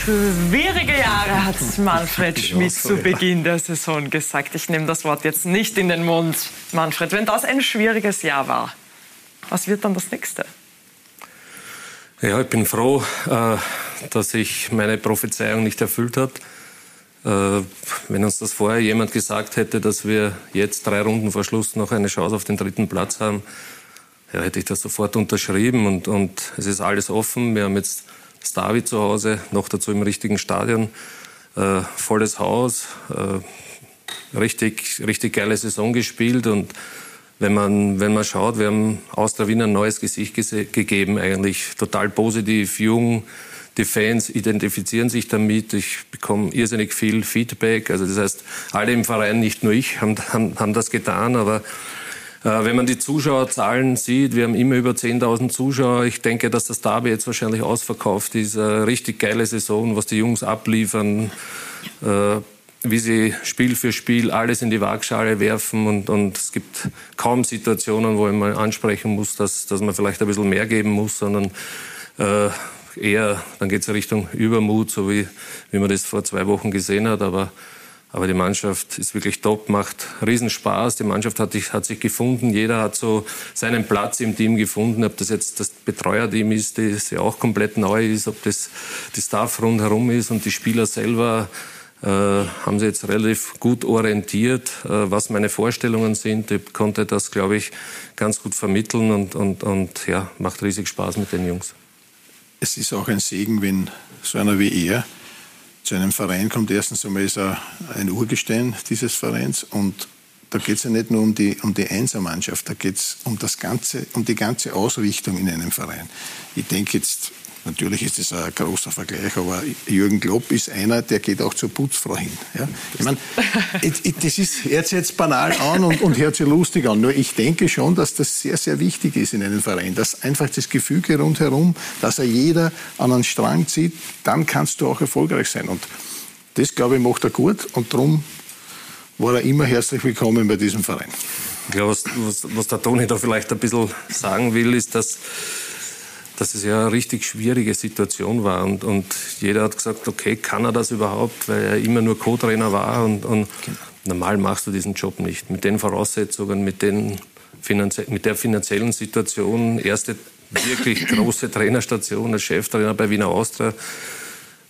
schwierige Jahre hat Manfred Schmidt zu Beginn der Saison gesagt. Ich nehme das Wort jetzt nicht in den Mund. Manfred, wenn das ein schwieriges Jahr war, was wird dann das nächste? Ja, ich bin froh, äh, dass sich meine Prophezeiung nicht erfüllt hat. Äh, wenn uns das vorher jemand gesagt hätte, dass wir jetzt drei Runden vor Schluss noch eine Chance auf den dritten Platz haben, ja, hätte ich das sofort unterschrieben. Und, und es ist alles offen. Wir haben jetzt das David zu Hause, noch dazu im richtigen Stadion, äh, volles Haus, äh, richtig, richtig geile Saison gespielt und wenn man, wenn man schaut, wir haben Austria Wien ein neues Gesicht gegeben, eigentlich total positiv, jung. Die Fans identifizieren sich damit. Ich bekomme irrsinnig viel Feedback. Also das heißt, alle im Verein, nicht nur ich, haben, haben, haben das getan. Aber wenn man die Zuschauerzahlen sieht, wir haben immer über 10.000 Zuschauer. Ich denke, dass das Derby jetzt wahrscheinlich ausverkauft ist. Eine richtig geile Saison, was die Jungs abliefern. Äh, wie sie Spiel für Spiel alles in die Waagschale werfen und, und es gibt kaum Situationen, wo man ansprechen muss, dass, dass man vielleicht ein bisschen mehr geben muss, sondern äh, eher, dann geht es Richtung Übermut, so wie, wie man das vor zwei Wochen gesehen hat, aber aber die Mannschaft ist wirklich top, macht Riesenspaß. Die Mannschaft hat, hat, sich gefunden. Jeder hat so seinen Platz im Team gefunden. Ob das jetzt das Betreuerteam ist, das ja auch komplett neu ist, ob das die Staff rundherum ist und die Spieler selber äh, haben sie jetzt relativ gut orientiert, äh, was meine Vorstellungen sind. Ich konnte das, glaube ich, ganz gut vermitteln und, und, und ja, macht riesig Spaß mit den Jungs. Es ist auch ein Segen, wenn so einer wie er zu einem Verein kommt. Erstens einmal ist er ein Urgestein dieses Vereins und da geht es ja nicht nur um die, um die Einsermannschaft, da geht es um um die ganze Ausrichtung in einem Verein. Ich denke jetzt Natürlich ist das ein großer Vergleich, aber Jürgen Klopp ist einer, der geht auch zur Putzfrau hin. Ja? Ich meine, das ist, hört sich jetzt banal an und, und hört sich lustig an. Nur ich denke schon, dass das sehr, sehr wichtig ist in einem Verein. Dass einfach das Gefüge rundherum, dass er jeder an einen Strang zieht, dann kannst du auch erfolgreich sein. Und das, glaube ich, macht er gut und darum war er immer herzlich willkommen bei diesem Verein. Ich glaube, was, was, was der Toni da vielleicht ein bisschen sagen will, ist, dass dass es ja eine richtig schwierige Situation war. Und, und jeder hat gesagt, okay, kann er das überhaupt, weil er immer nur Co-Trainer war. Und, und genau. normal machst du diesen Job nicht. Mit den Voraussetzungen, mit, den mit der finanziellen Situation, erste wirklich große Trainerstation als Cheftrainer bei Wiener Austria.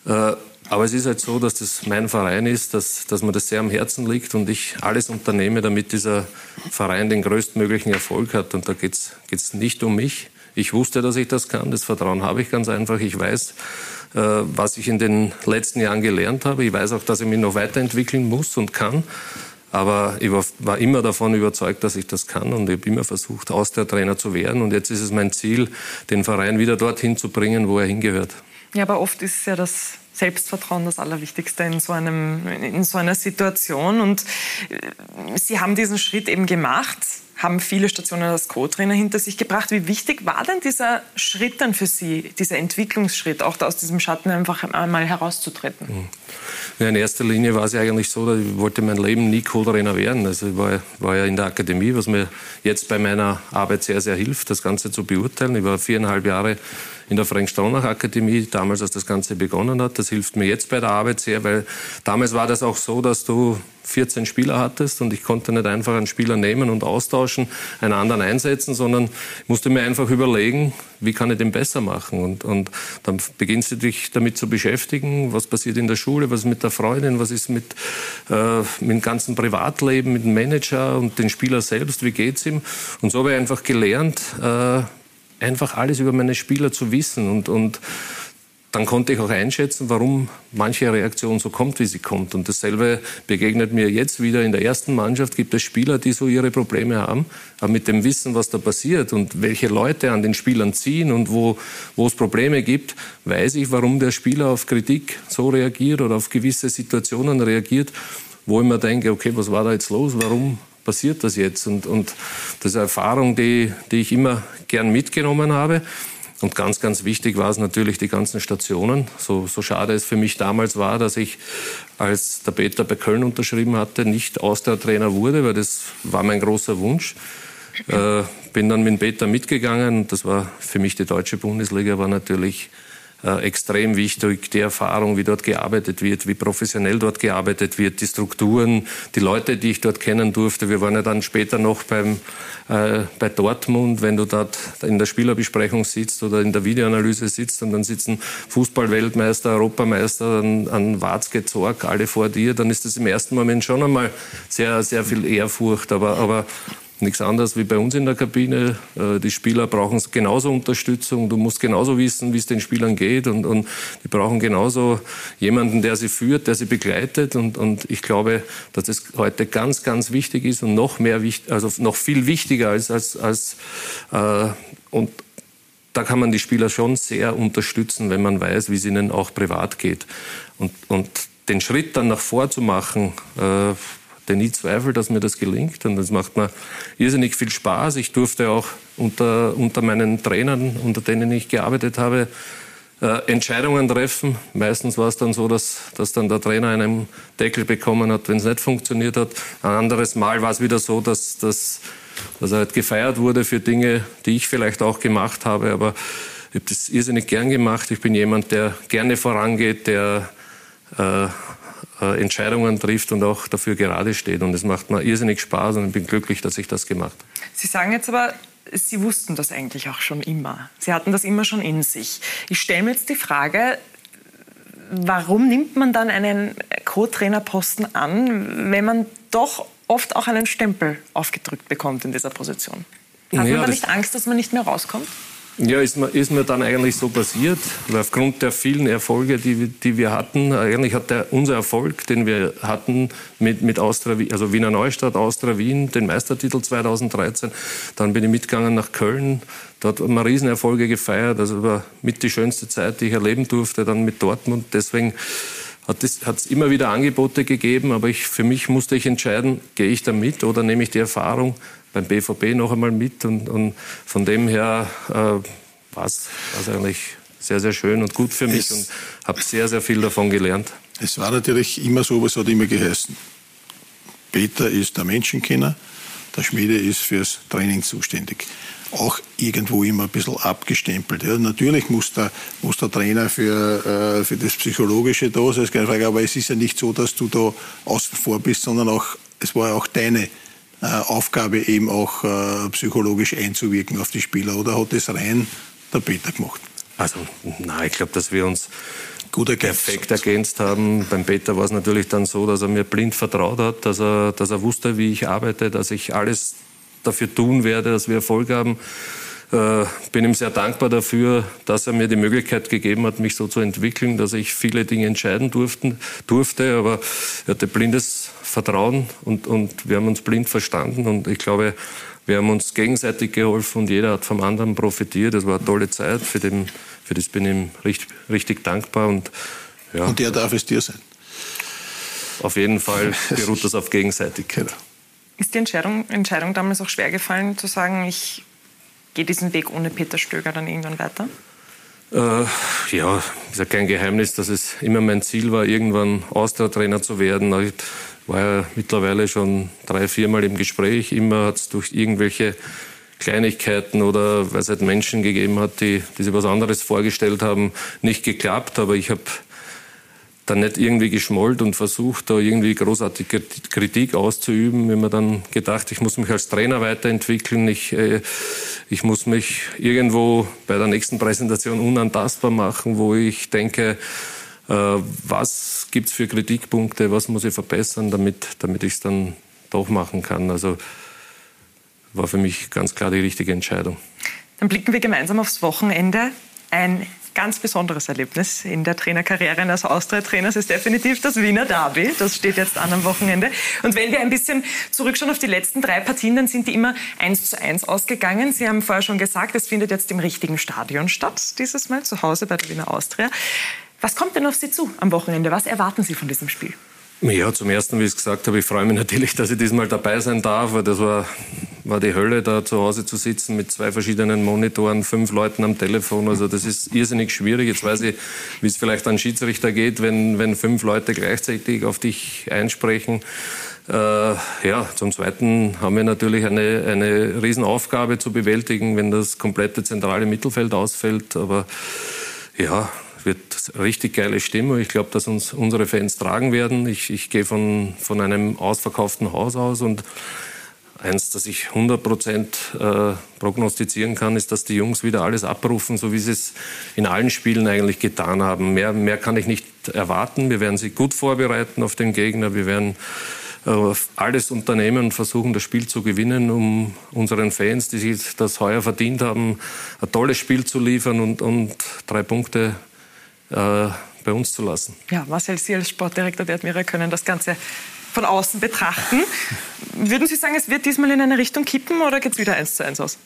Äh, aber es ist halt so, dass das mein Verein ist, dass, dass mir das sehr am Herzen liegt und ich alles unternehme, damit dieser Verein den größtmöglichen Erfolg hat. Und da geht es nicht um mich, ich wusste, dass ich das kann. Das Vertrauen habe ich ganz einfach. Ich weiß, äh, was ich in den letzten Jahren gelernt habe. Ich weiß auch, dass ich mich noch weiterentwickeln muss und kann. Aber ich war immer davon überzeugt, dass ich das kann und ich habe immer versucht, Austria-Trainer zu werden. Und jetzt ist es mein Ziel, den Verein wieder dorthin zu bringen, wo er hingehört. Ja, aber oft ist ja das Selbstvertrauen das Allerwichtigste in so, einem, in so einer Situation. Und äh, Sie haben diesen Schritt eben gemacht haben viele Stationen als Co-Trainer hinter sich gebracht. Wie wichtig war denn dieser Schritt dann für Sie, dieser Entwicklungsschritt, auch aus diesem Schatten einfach einmal herauszutreten? Mhm. Ja, in erster Linie war es ja eigentlich so, dass ich wollte mein Leben nie Co-Trainer werden. Also ich war, war, ja in der Akademie, was mir jetzt bei meiner Arbeit sehr, sehr hilft, das Ganze zu beurteilen. Ich war viereinhalb Jahre in der Frank-Stronach-Akademie, damals, als das Ganze begonnen hat. Das hilft mir jetzt bei der Arbeit sehr, weil damals war das auch so, dass du 14 Spieler hattest und ich konnte nicht einfach einen Spieler nehmen und austauschen, einen anderen einsetzen, sondern musste mir einfach überlegen, wie kann ich den besser machen. Und, und dann beginnst du dich damit zu beschäftigen, was passiert in der Schule, was ist mit der Freundin, was ist mit, äh, mit dem ganzen Privatleben, mit dem Manager und dem Spieler selbst, wie geht's ihm. Und so habe ich einfach gelernt, äh, einfach alles über meine Spieler zu wissen und, und dann konnte ich auch einschätzen, warum manche Reaktion so kommt, wie sie kommt. Und dasselbe begegnet mir jetzt wieder in der ersten Mannschaft. Gibt es Spieler, die so ihre Probleme haben, aber mit dem Wissen, was da passiert und welche Leute an den Spielern ziehen und wo, wo es Probleme gibt, weiß ich, warum der Spieler auf Kritik so reagiert oder auf gewisse Situationen reagiert, wo ich mir denke, okay, was war da jetzt los? Warum passiert das jetzt? Und, und das ist eine Erfahrung, die, die ich immer gern mitgenommen habe. Und ganz, ganz wichtig war es natürlich die ganzen Stationen. So, so schade es für mich damals war, dass ich, als der Peter bei Köln unterschrieben hatte, nicht Austria-Trainer wurde, weil das war mein großer Wunsch. Äh, bin dann mit Peter mitgegangen. Das war für mich die deutsche Bundesliga, war natürlich äh, extrem wichtig, die Erfahrung, wie dort gearbeitet wird, wie professionell dort gearbeitet wird, die Strukturen, die Leute, die ich dort kennen durfte. Wir waren ja dann später noch beim, äh, bei Dortmund, wenn du dort in der Spielerbesprechung sitzt oder in der Videoanalyse sitzt und dann sitzen Fußballweltmeister, Europameister, an, an Watzke, Zorg, alle vor dir, dann ist das im ersten Moment schon einmal sehr, sehr viel Ehrfurcht. Aber, aber nichts anderes wie bei uns in der Kabine. Äh, die Spieler brauchen genauso Unterstützung. Du musst genauso wissen, wie es den Spielern geht. Und, und die brauchen genauso jemanden, der sie führt, der sie begleitet. Und, und ich glaube, dass es heute ganz, ganz wichtig ist und noch mehr, also noch viel wichtiger als, als, als äh, und da kann man die Spieler schon sehr unterstützen, wenn man weiß, wie es ihnen auch privat geht. Und, und den Schritt dann nach vor zu machen, äh, hatte nie Zweifel, dass mir das gelingt und das macht mir irrsinnig viel Spaß. Ich durfte auch unter, unter meinen Trainern, unter denen ich gearbeitet habe, äh, Entscheidungen treffen. Meistens war es dann so, dass, dass dann der Trainer einen Deckel bekommen hat, wenn es nicht funktioniert hat. Ein anderes Mal war es wieder so, dass, dass, dass er halt gefeiert wurde für Dinge, die ich vielleicht auch gemacht habe. Aber ich habe das irrsinnig gern gemacht. Ich bin jemand, der gerne vorangeht, der äh, äh, Entscheidungen trifft und auch dafür gerade steht. Und es macht mir irrsinnig Spaß und ich bin glücklich, dass ich das gemacht habe. Sie sagen jetzt aber, Sie wussten das eigentlich auch schon immer. Sie hatten das immer schon in sich. Ich stelle mir jetzt die Frage, warum nimmt man dann einen Co-Trainerposten an, wenn man doch oft auch einen Stempel aufgedrückt bekommt in dieser Position? Hat ja, man da nicht Angst, dass man nicht mehr rauskommt? Ja, ist mir, ist mir dann eigentlich so passiert, weil aufgrund der vielen Erfolge, die, die wir hatten, eigentlich hat der, unser Erfolg, den wir hatten mit, mit Austria, also Wiener Neustadt, Austria Wien, den Meistertitel 2013, dann bin ich mitgegangen nach Köln, dort haben wir Riesenerfolge gefeiert, also war mit die schönste Zeit, die ich erleben durfte, dann mit Dortmund, deswegen hat es immer wieder Angebote gegeben, aber ich, für mich musste ich entscheiden, gehe ich da mit oder nehme ich die Erfahrung beim BVB noch einmal mit. Und, und von dem her äh, war es eigentlich sehr, sehr schön und gut für mich es, und habe sehr, sehr viel davon gelernt. Es war natürlich immer so, es hat immer geheißen. Peter ist der Menschenkenner, der Schmiede ist fürs Training zuständig. Auch irgendwo immer ein bisschen abgestempelt. Ja, natürlich muss der, muss der Trainer für, äh, für das Psychologische da sein, ist keine Frage. Aber es ist ja nicht so, dass du da außen vor bist, sondern auch, es war ja auch deine Aufgabe, eben auch äh, psychologisch einzuwirken auf die Spieler? Oder hat das rein der Peter gemacht? Also, nein, ich glaube, dass wir uns gut ergänzt. perfekt ergänzt haben. Beim Peter war es natürlich dann so, dass er mir blind vertraut hat, dass er, dass er wusste, wie ich arbeite, dass ich alles dafür tun werde, dass wir Erfolg haben. Äh, bin ihm sehr dankbar dafür, dass er mir die Möglichkeit gegeben hat, mich so zu entwickeln, dass ich viele Dinge entscheiden durften, durfte. Aber er hatte blindes Vertrauen und, und wir haben uns blind verstanden. Und ich glaube, wir haben uns gegenseitig geholfen und jeder hat vom anderen profitiert. Das war eine tolle Zeit. Für, den, für das bin ich ihm richtig, richtig dankbar. Und, ja. und der darf es dir sein. Auf jeden Fall beruht das auf Gegenseitigkeit. Ist die Entscheidung, Entscheidung damals auch schwer gefallen, zu sagen, ich gehe diesen Weg ohne Peter Stöger dann irgendwann weiter? Äh, ja, ist ja kein Geheimnis, dass es immer mein Ziel war, irgendwann Austria-Trainer zu werden. Ich war ja mittlerweile schon drei, viermal im Gespräch. Immer hat es durch irgendwelche Kleinigkeiten oder weil es halt Menschen gegeben hat, die, die sich was anderes vorgestellt haben, nicht geklappt. Aber ich habe dann nicht irgendwie geschmollt und versucht, da irgendwie großartige Kritik auszuüben. Wenn man dann gedacht, ich muss mich als Trainer weiterentwickeln, ich, äh, ich muss mich irgendwo bei der nächsten Präsentation unantastbar machen, wo ich denke, äh, was gibt's für Kritikpunkte, was muss ich verbessern, damit, damit ich es dann doch machen kann. Also war für mich ganz klar die richtige Entscheidung. Dann blicken wir gemeinsam aufs Wochenende. Ein ganz besonderes Erlebnis in der Trainerkarriere eines Austria-Trainers ist definitiv das Wiener Derby. Das steht jetzt an am Wochenende. Und wenn wir ein bisschen zurückschauen auf die letzten drei Partien, dann sind die immer eins zu eins ausgegangen. Sie haben vorher schon gesagt, es findet jetzt im richtigen Stadion statt, dieses Mal zu Hause bei der Wiener Austria. Was kommt denn auf Sie zu am Wochenende? Was erwarten Sie von diesem Spiel? Ja, zum Ersten, wie ich es gesagt habe, ich freue mich natürlich, dass ich diesmal dabei sein darf, weil das war, war die Hölle, da zu Hause zu sitzen mit zwei verschiedenen Monitoren, fünf Leuten am Telefon. Also das ist irrsinnig schwierig. Jetzt weiß ich, wie es vielleicht an Schiedsrichter geht, wenn, wenn fünf Leute gleichzeitig auf dich einsprechen. Äh, ja, zum Zweiten haben wir natürlich eine, eine Riesenaufgabe zu bewältigen, wenn das komplette zentrale Mittelfeld ausfällt. Aber ja, wird richtig geile Stimmung. Ich glaube, dass uns unsere Fans tragen werden. Ich, ich gehe von, von einem ausverkauften Haus aus und eins, das ich 100 Prozent äh, prognostizieren kann, ist, dass die Jungs wieder alles abrufen, so wie sie es in allen Spielen eigentlich getan haben. Mehr, mehr kann ich nicht erwarten. Wir werden sie gut vorbereiten auf den Gegner. Wir werden äh, alles unternehmen und versuchen, das Spiel zu gewinnen, um unseren Fans, die sich das heuer verdient haben, ein tolles Spiel zu liefern und, und drei Punkte bei uns zu lassen. Ja, Marcel, Sie als Sportdirektor der Admira können das Ganze von außen betrachten. Würden Sie sagen, es wird diesmal in eine Richtung kippen oder geht es wieder eins zu eins aus?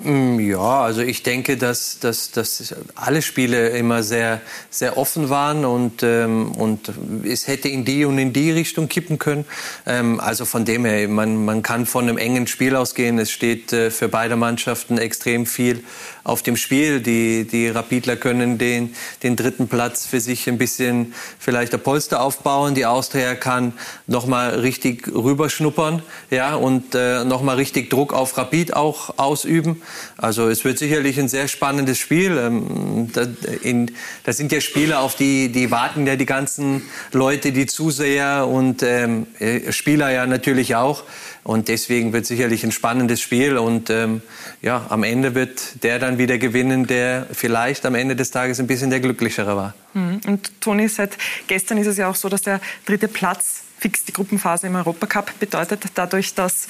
Mm, ja, also ich denke, dass, dass, dass alle Spiele immer sehr, sehr offen waren und, ähm, und es hätte in die und in die Richtung kippen können. Ähm, also von dem her, man, man kann von einem engen Spiel ausgehen. Es steht äh, für beide Mannschaften extrem viel auf dem Spiel. Die, die Rapidler können den, den dritten Platz für sich ein bisschen vielleicht der Polster aufbauen. Die Austria kann nochmal richtig rüberschnuppern ja, und äh, nochmal richtig Druck auf Rapid auch ausüben. Also es wird sicherlich ein sehr spannendes Spiel. Ähm, da, in, das sind ja Spiele, auf die, die warten ja die ganzen Leute, die Zuseher und ähm, äh, Spieler ja natürlich auch. Und deswegen wird sicherlich ein spannendes Spiel. Und ähm, ja, am Ende wird der dann wieder gewinnen, der vielleicht am Ende des Tages ein bisschen der glücklichere war. Mhm. Und Toni, seit gestern ist es ja auch so, dass der dritte Platz fix die Gruppenphase im Europacup bedeutet, dadurch, dass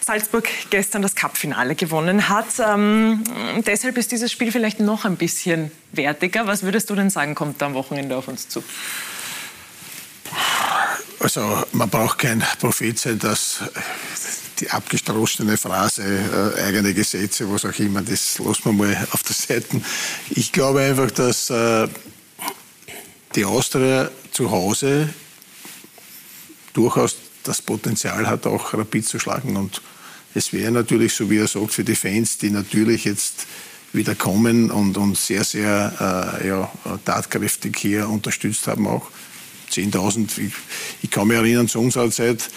Salzburg gestern das Cupfinale gewonnen hat. Ähm, deshalb ist dieses Spiel vielleicht noch ein bisschen wertiger. Was würdest du denn sagen, kommt da am Wochenende auf uns zu? Also man braucht kein Prophet sein, dass die abgestroschene Phrase, äh, eigene Gesetze, was auch immer, das lassen wir mal auf der Seite. Ich glaube einfach, dass äh, die Austria zu Hause durchaus das Potenzial hat, auch Rapid zu schlagen. Und es wäre natürlich, so wie er sagt, für die Fans, die natürlich jetzt wieder kommen und, und sehr, sehr äh, ja, tatkräftig hier unterstützt haben, auch 10.000. Ich, ich, kann mich erinnern, zu unserer Zeit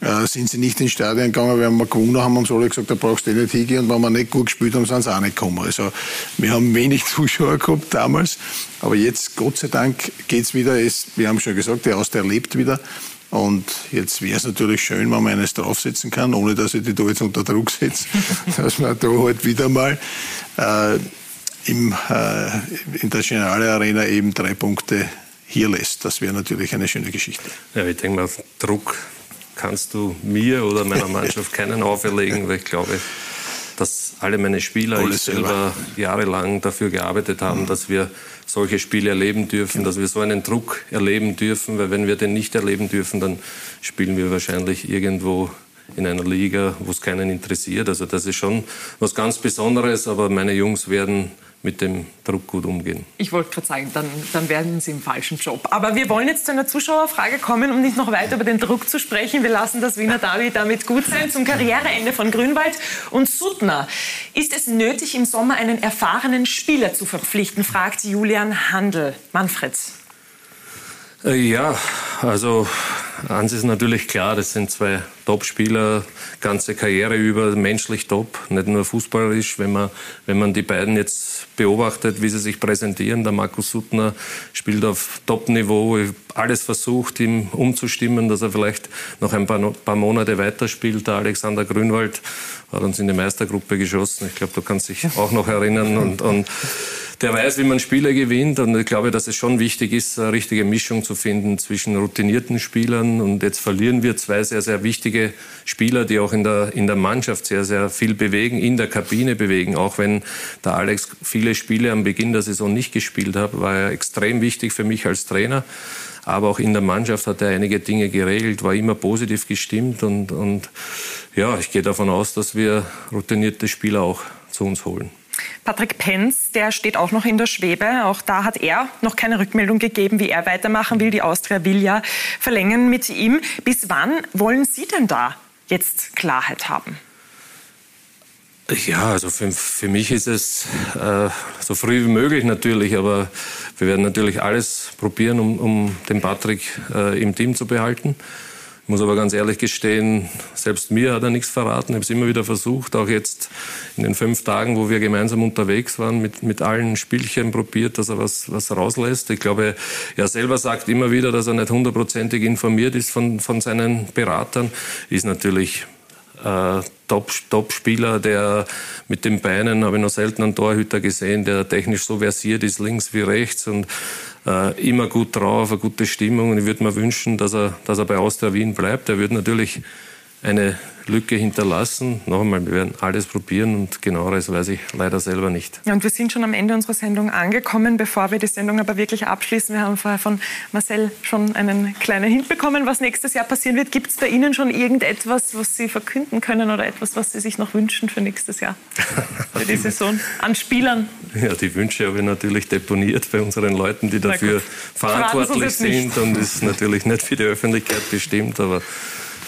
äh, sind sie nicht ins Stadion gegangen, weil wir gewonnen haben und so alle gesagt, da brauchst du nicht hingehen. Und wenn wir nicht gut gespielt haben, sind sie auch nicht gekommen. Also wir haben wenig Zuschauer gehabt damals, aber jetzt, Gott sei Dank, geht es wieder. Es, wir haben schon gesagt, der Austria lebt wieder. Und jetzt wäre es natürlich schön, wenn man eines draufsetzen kann, ohne dass ich die da jetzt unter Druck setze, dass man da halt wieder mal äh, im, äh, in der Generale Arena eben drei Punkte hier lässt. Das wäre natürlich eine schöne Geschichte. Ja, ich denke mal, Druck kannst du mir oder meiner Mannschaft keinen auferlegen, weil ich glaube, dass alle meine Spieler, Alles ich selber, jahrelang dafür gearbeitet haben, mhm. dass wir solche Spiele erleben dürfen, dass wir so einen Druck erleben dürfen, weil wenn wir den nicht erleben dürfen, dann spielen wir wahrscheinlich irgendwo in einer Liga, wo es keinen interessiert. Also das ist schon was ganz Besonderes, aber meine Jungs werden mit dem Druck gut umgehen. Ich wollte gerade sagen, dann, dann werden Sie im falschen Job. Aber wir wollen jetzt zu einer Zuschauerfrage kommen, um nicht noch weiter über den Druck zu sprechen. Wir lassen das Wiener Derby damit gut sein. Zum Karriereende von Grünwald und Suttner. Ist es nötig, im Sommer einen erfahrenen Spieler zu verpflichten, fragt Julian Handel. Manfred. Äh, ja, also eins ist natürlich klar, das sind zwei Top-Spieler, ganze Karriere über, menschlich top, nicht nur fußballerisch. Wenn man, wenn man die beiden jetzt beobachtet, wie sie sich präsentieren, der Markus Suttner spielt auf Top-Niveau, alles versucht, ihm umzustimmen, dass er vielleicht noch ein paar, paar Monate weiterspielt. Der Alexander Grünwald hat uns in die Meistergruppe geschossen. Ich glaube, du kannst dich auch noch erinnern und, und der weiß, wie man Spiele gewinnt. Und ich glaube, dass es schon wichtig ist, eine richtige Mischung zu finden zwischen routinierten Spielern. Und jetzt verlieren wir zwei sehr, sehr wichtige Spieler, die auch in der, in der Mannschaft sehr, sehr viel bewegen, in der Kabine bewegen. Auch wenn der Alex viele Spiele am Beginn der Saison nicht gespielt hat, war er extrem wichtig für mich als Trainer. Aber auch in der Mannschaft hat er einige Dinge geregelt, war immer positiv gestimmt. Und, und ja, ich gehe davon aus, dass wir routinierte Spieler auch zu uns holen. Patrick Penz, der steht auch noch in der Schwebe. Auch da hat er noch keine Rückmeldung gegeben, wie er weitermachen will. Die Austria will ja verlängern mit ihm. Bis wann wollen Sie denn da jetzt Klarheit haben? Ja, also für, für mich ist es äh, so früh wie möglich natürlich, aber wir werden natürlich alles probieren, um, um den Patrick äh, im Team zu behalten. Ich muss aber ganz ehrlich gestehen, selbst mir hat er nichts verraten. Ich habe es immer wieder versucht, auch jetzt in den fünf Tagen, wo wir gemeinsam unterwegs waren, mit, mit allen Spielchen probiert, dass er was, was rauslässt. Ich glaube, er selber sagt immer wieder, dass er nicht hundertprozentig informiert ist von, von seinen Beratern. Ist natürlich äh, Top-Spieler, Top der mit den Beinen, habe ich noch selten einen Torhüter gesehen, der technisch so versiert ist, links wie rechts und äh, immer gut drauf, eine gute Stimmung. Und ich würde mir wünschen, dass er, dass er bei Austria Wien bleibt. Er wird natürlich eine Lücke hinterlassen. Noch einmal, wir werden alles probieren und genaueres weiß ich leider selber nicht. Ja, und wir sind schon am Ende unserer Sendung angekommen. Bevor wir die Sendung aber wirklich abschließen, wir haben vorher von Marcel schon einen kleinen Hint bekommen, was nächstes Jahr passieren wird. Gibt es bei Ihnen schon irgendetwas, was Sie verkünden können oder etwas, was Sie sich noch wünschen für nächstes Jahr, für die Saison an Spielern? Ja, die Wünsche habe ich natürlich deponiert bei unseren Leuten, die dafür verantwortlich sind und ist natürlich nicht für die Öffentlichkeit bestimmt, aber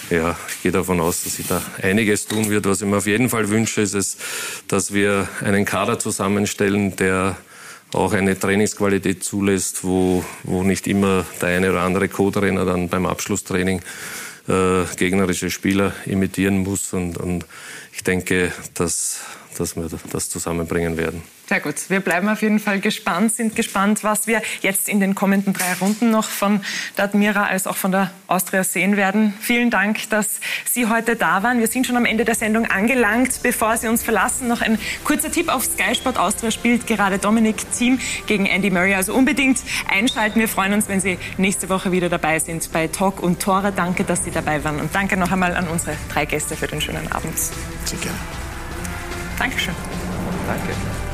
ja, ich gehe davon aus, dass sich da einiges tun wird. Was ich mir auf jeden Fall wünsche, ist es, dass wir einen Kader zusammenstellen, der auch eine Trainingsqualität zulässt, wo, wo nicht immer der eine oder andere Co-Trainer dann beim Abschlusstraining äh, gegnerische Spieler imitieren muss. Und, und ich denke, dass, dass wir das zusammenbringen werden. Sehr gut. Wir bleiben auf jeden Fall gespannt, sind gespannt, was wir jetzt in den kommenden drei Runden noch von der Admira als auch von der Austria sehen werden. Vielen Dank, dass Sie heute da waren. Wir sind schon am Ende der Sendung angelangt. Bevor Sie uns verlassen, noch ein kurzer Tipp auf Sky Sport Austria spielt gerade Dominik Thiem gegen Andy Murray. Also unbedingt einschalten. Wir freuen uns, wenn Sie nächste Woche wieder dabei sind bei Talk und Tore. Danke, dass Sie dabei waren. Und danke noch einmal an unsere drei Gäste für den schönen Abend. Sehr gerne. Dankeschön. Danke. Danke.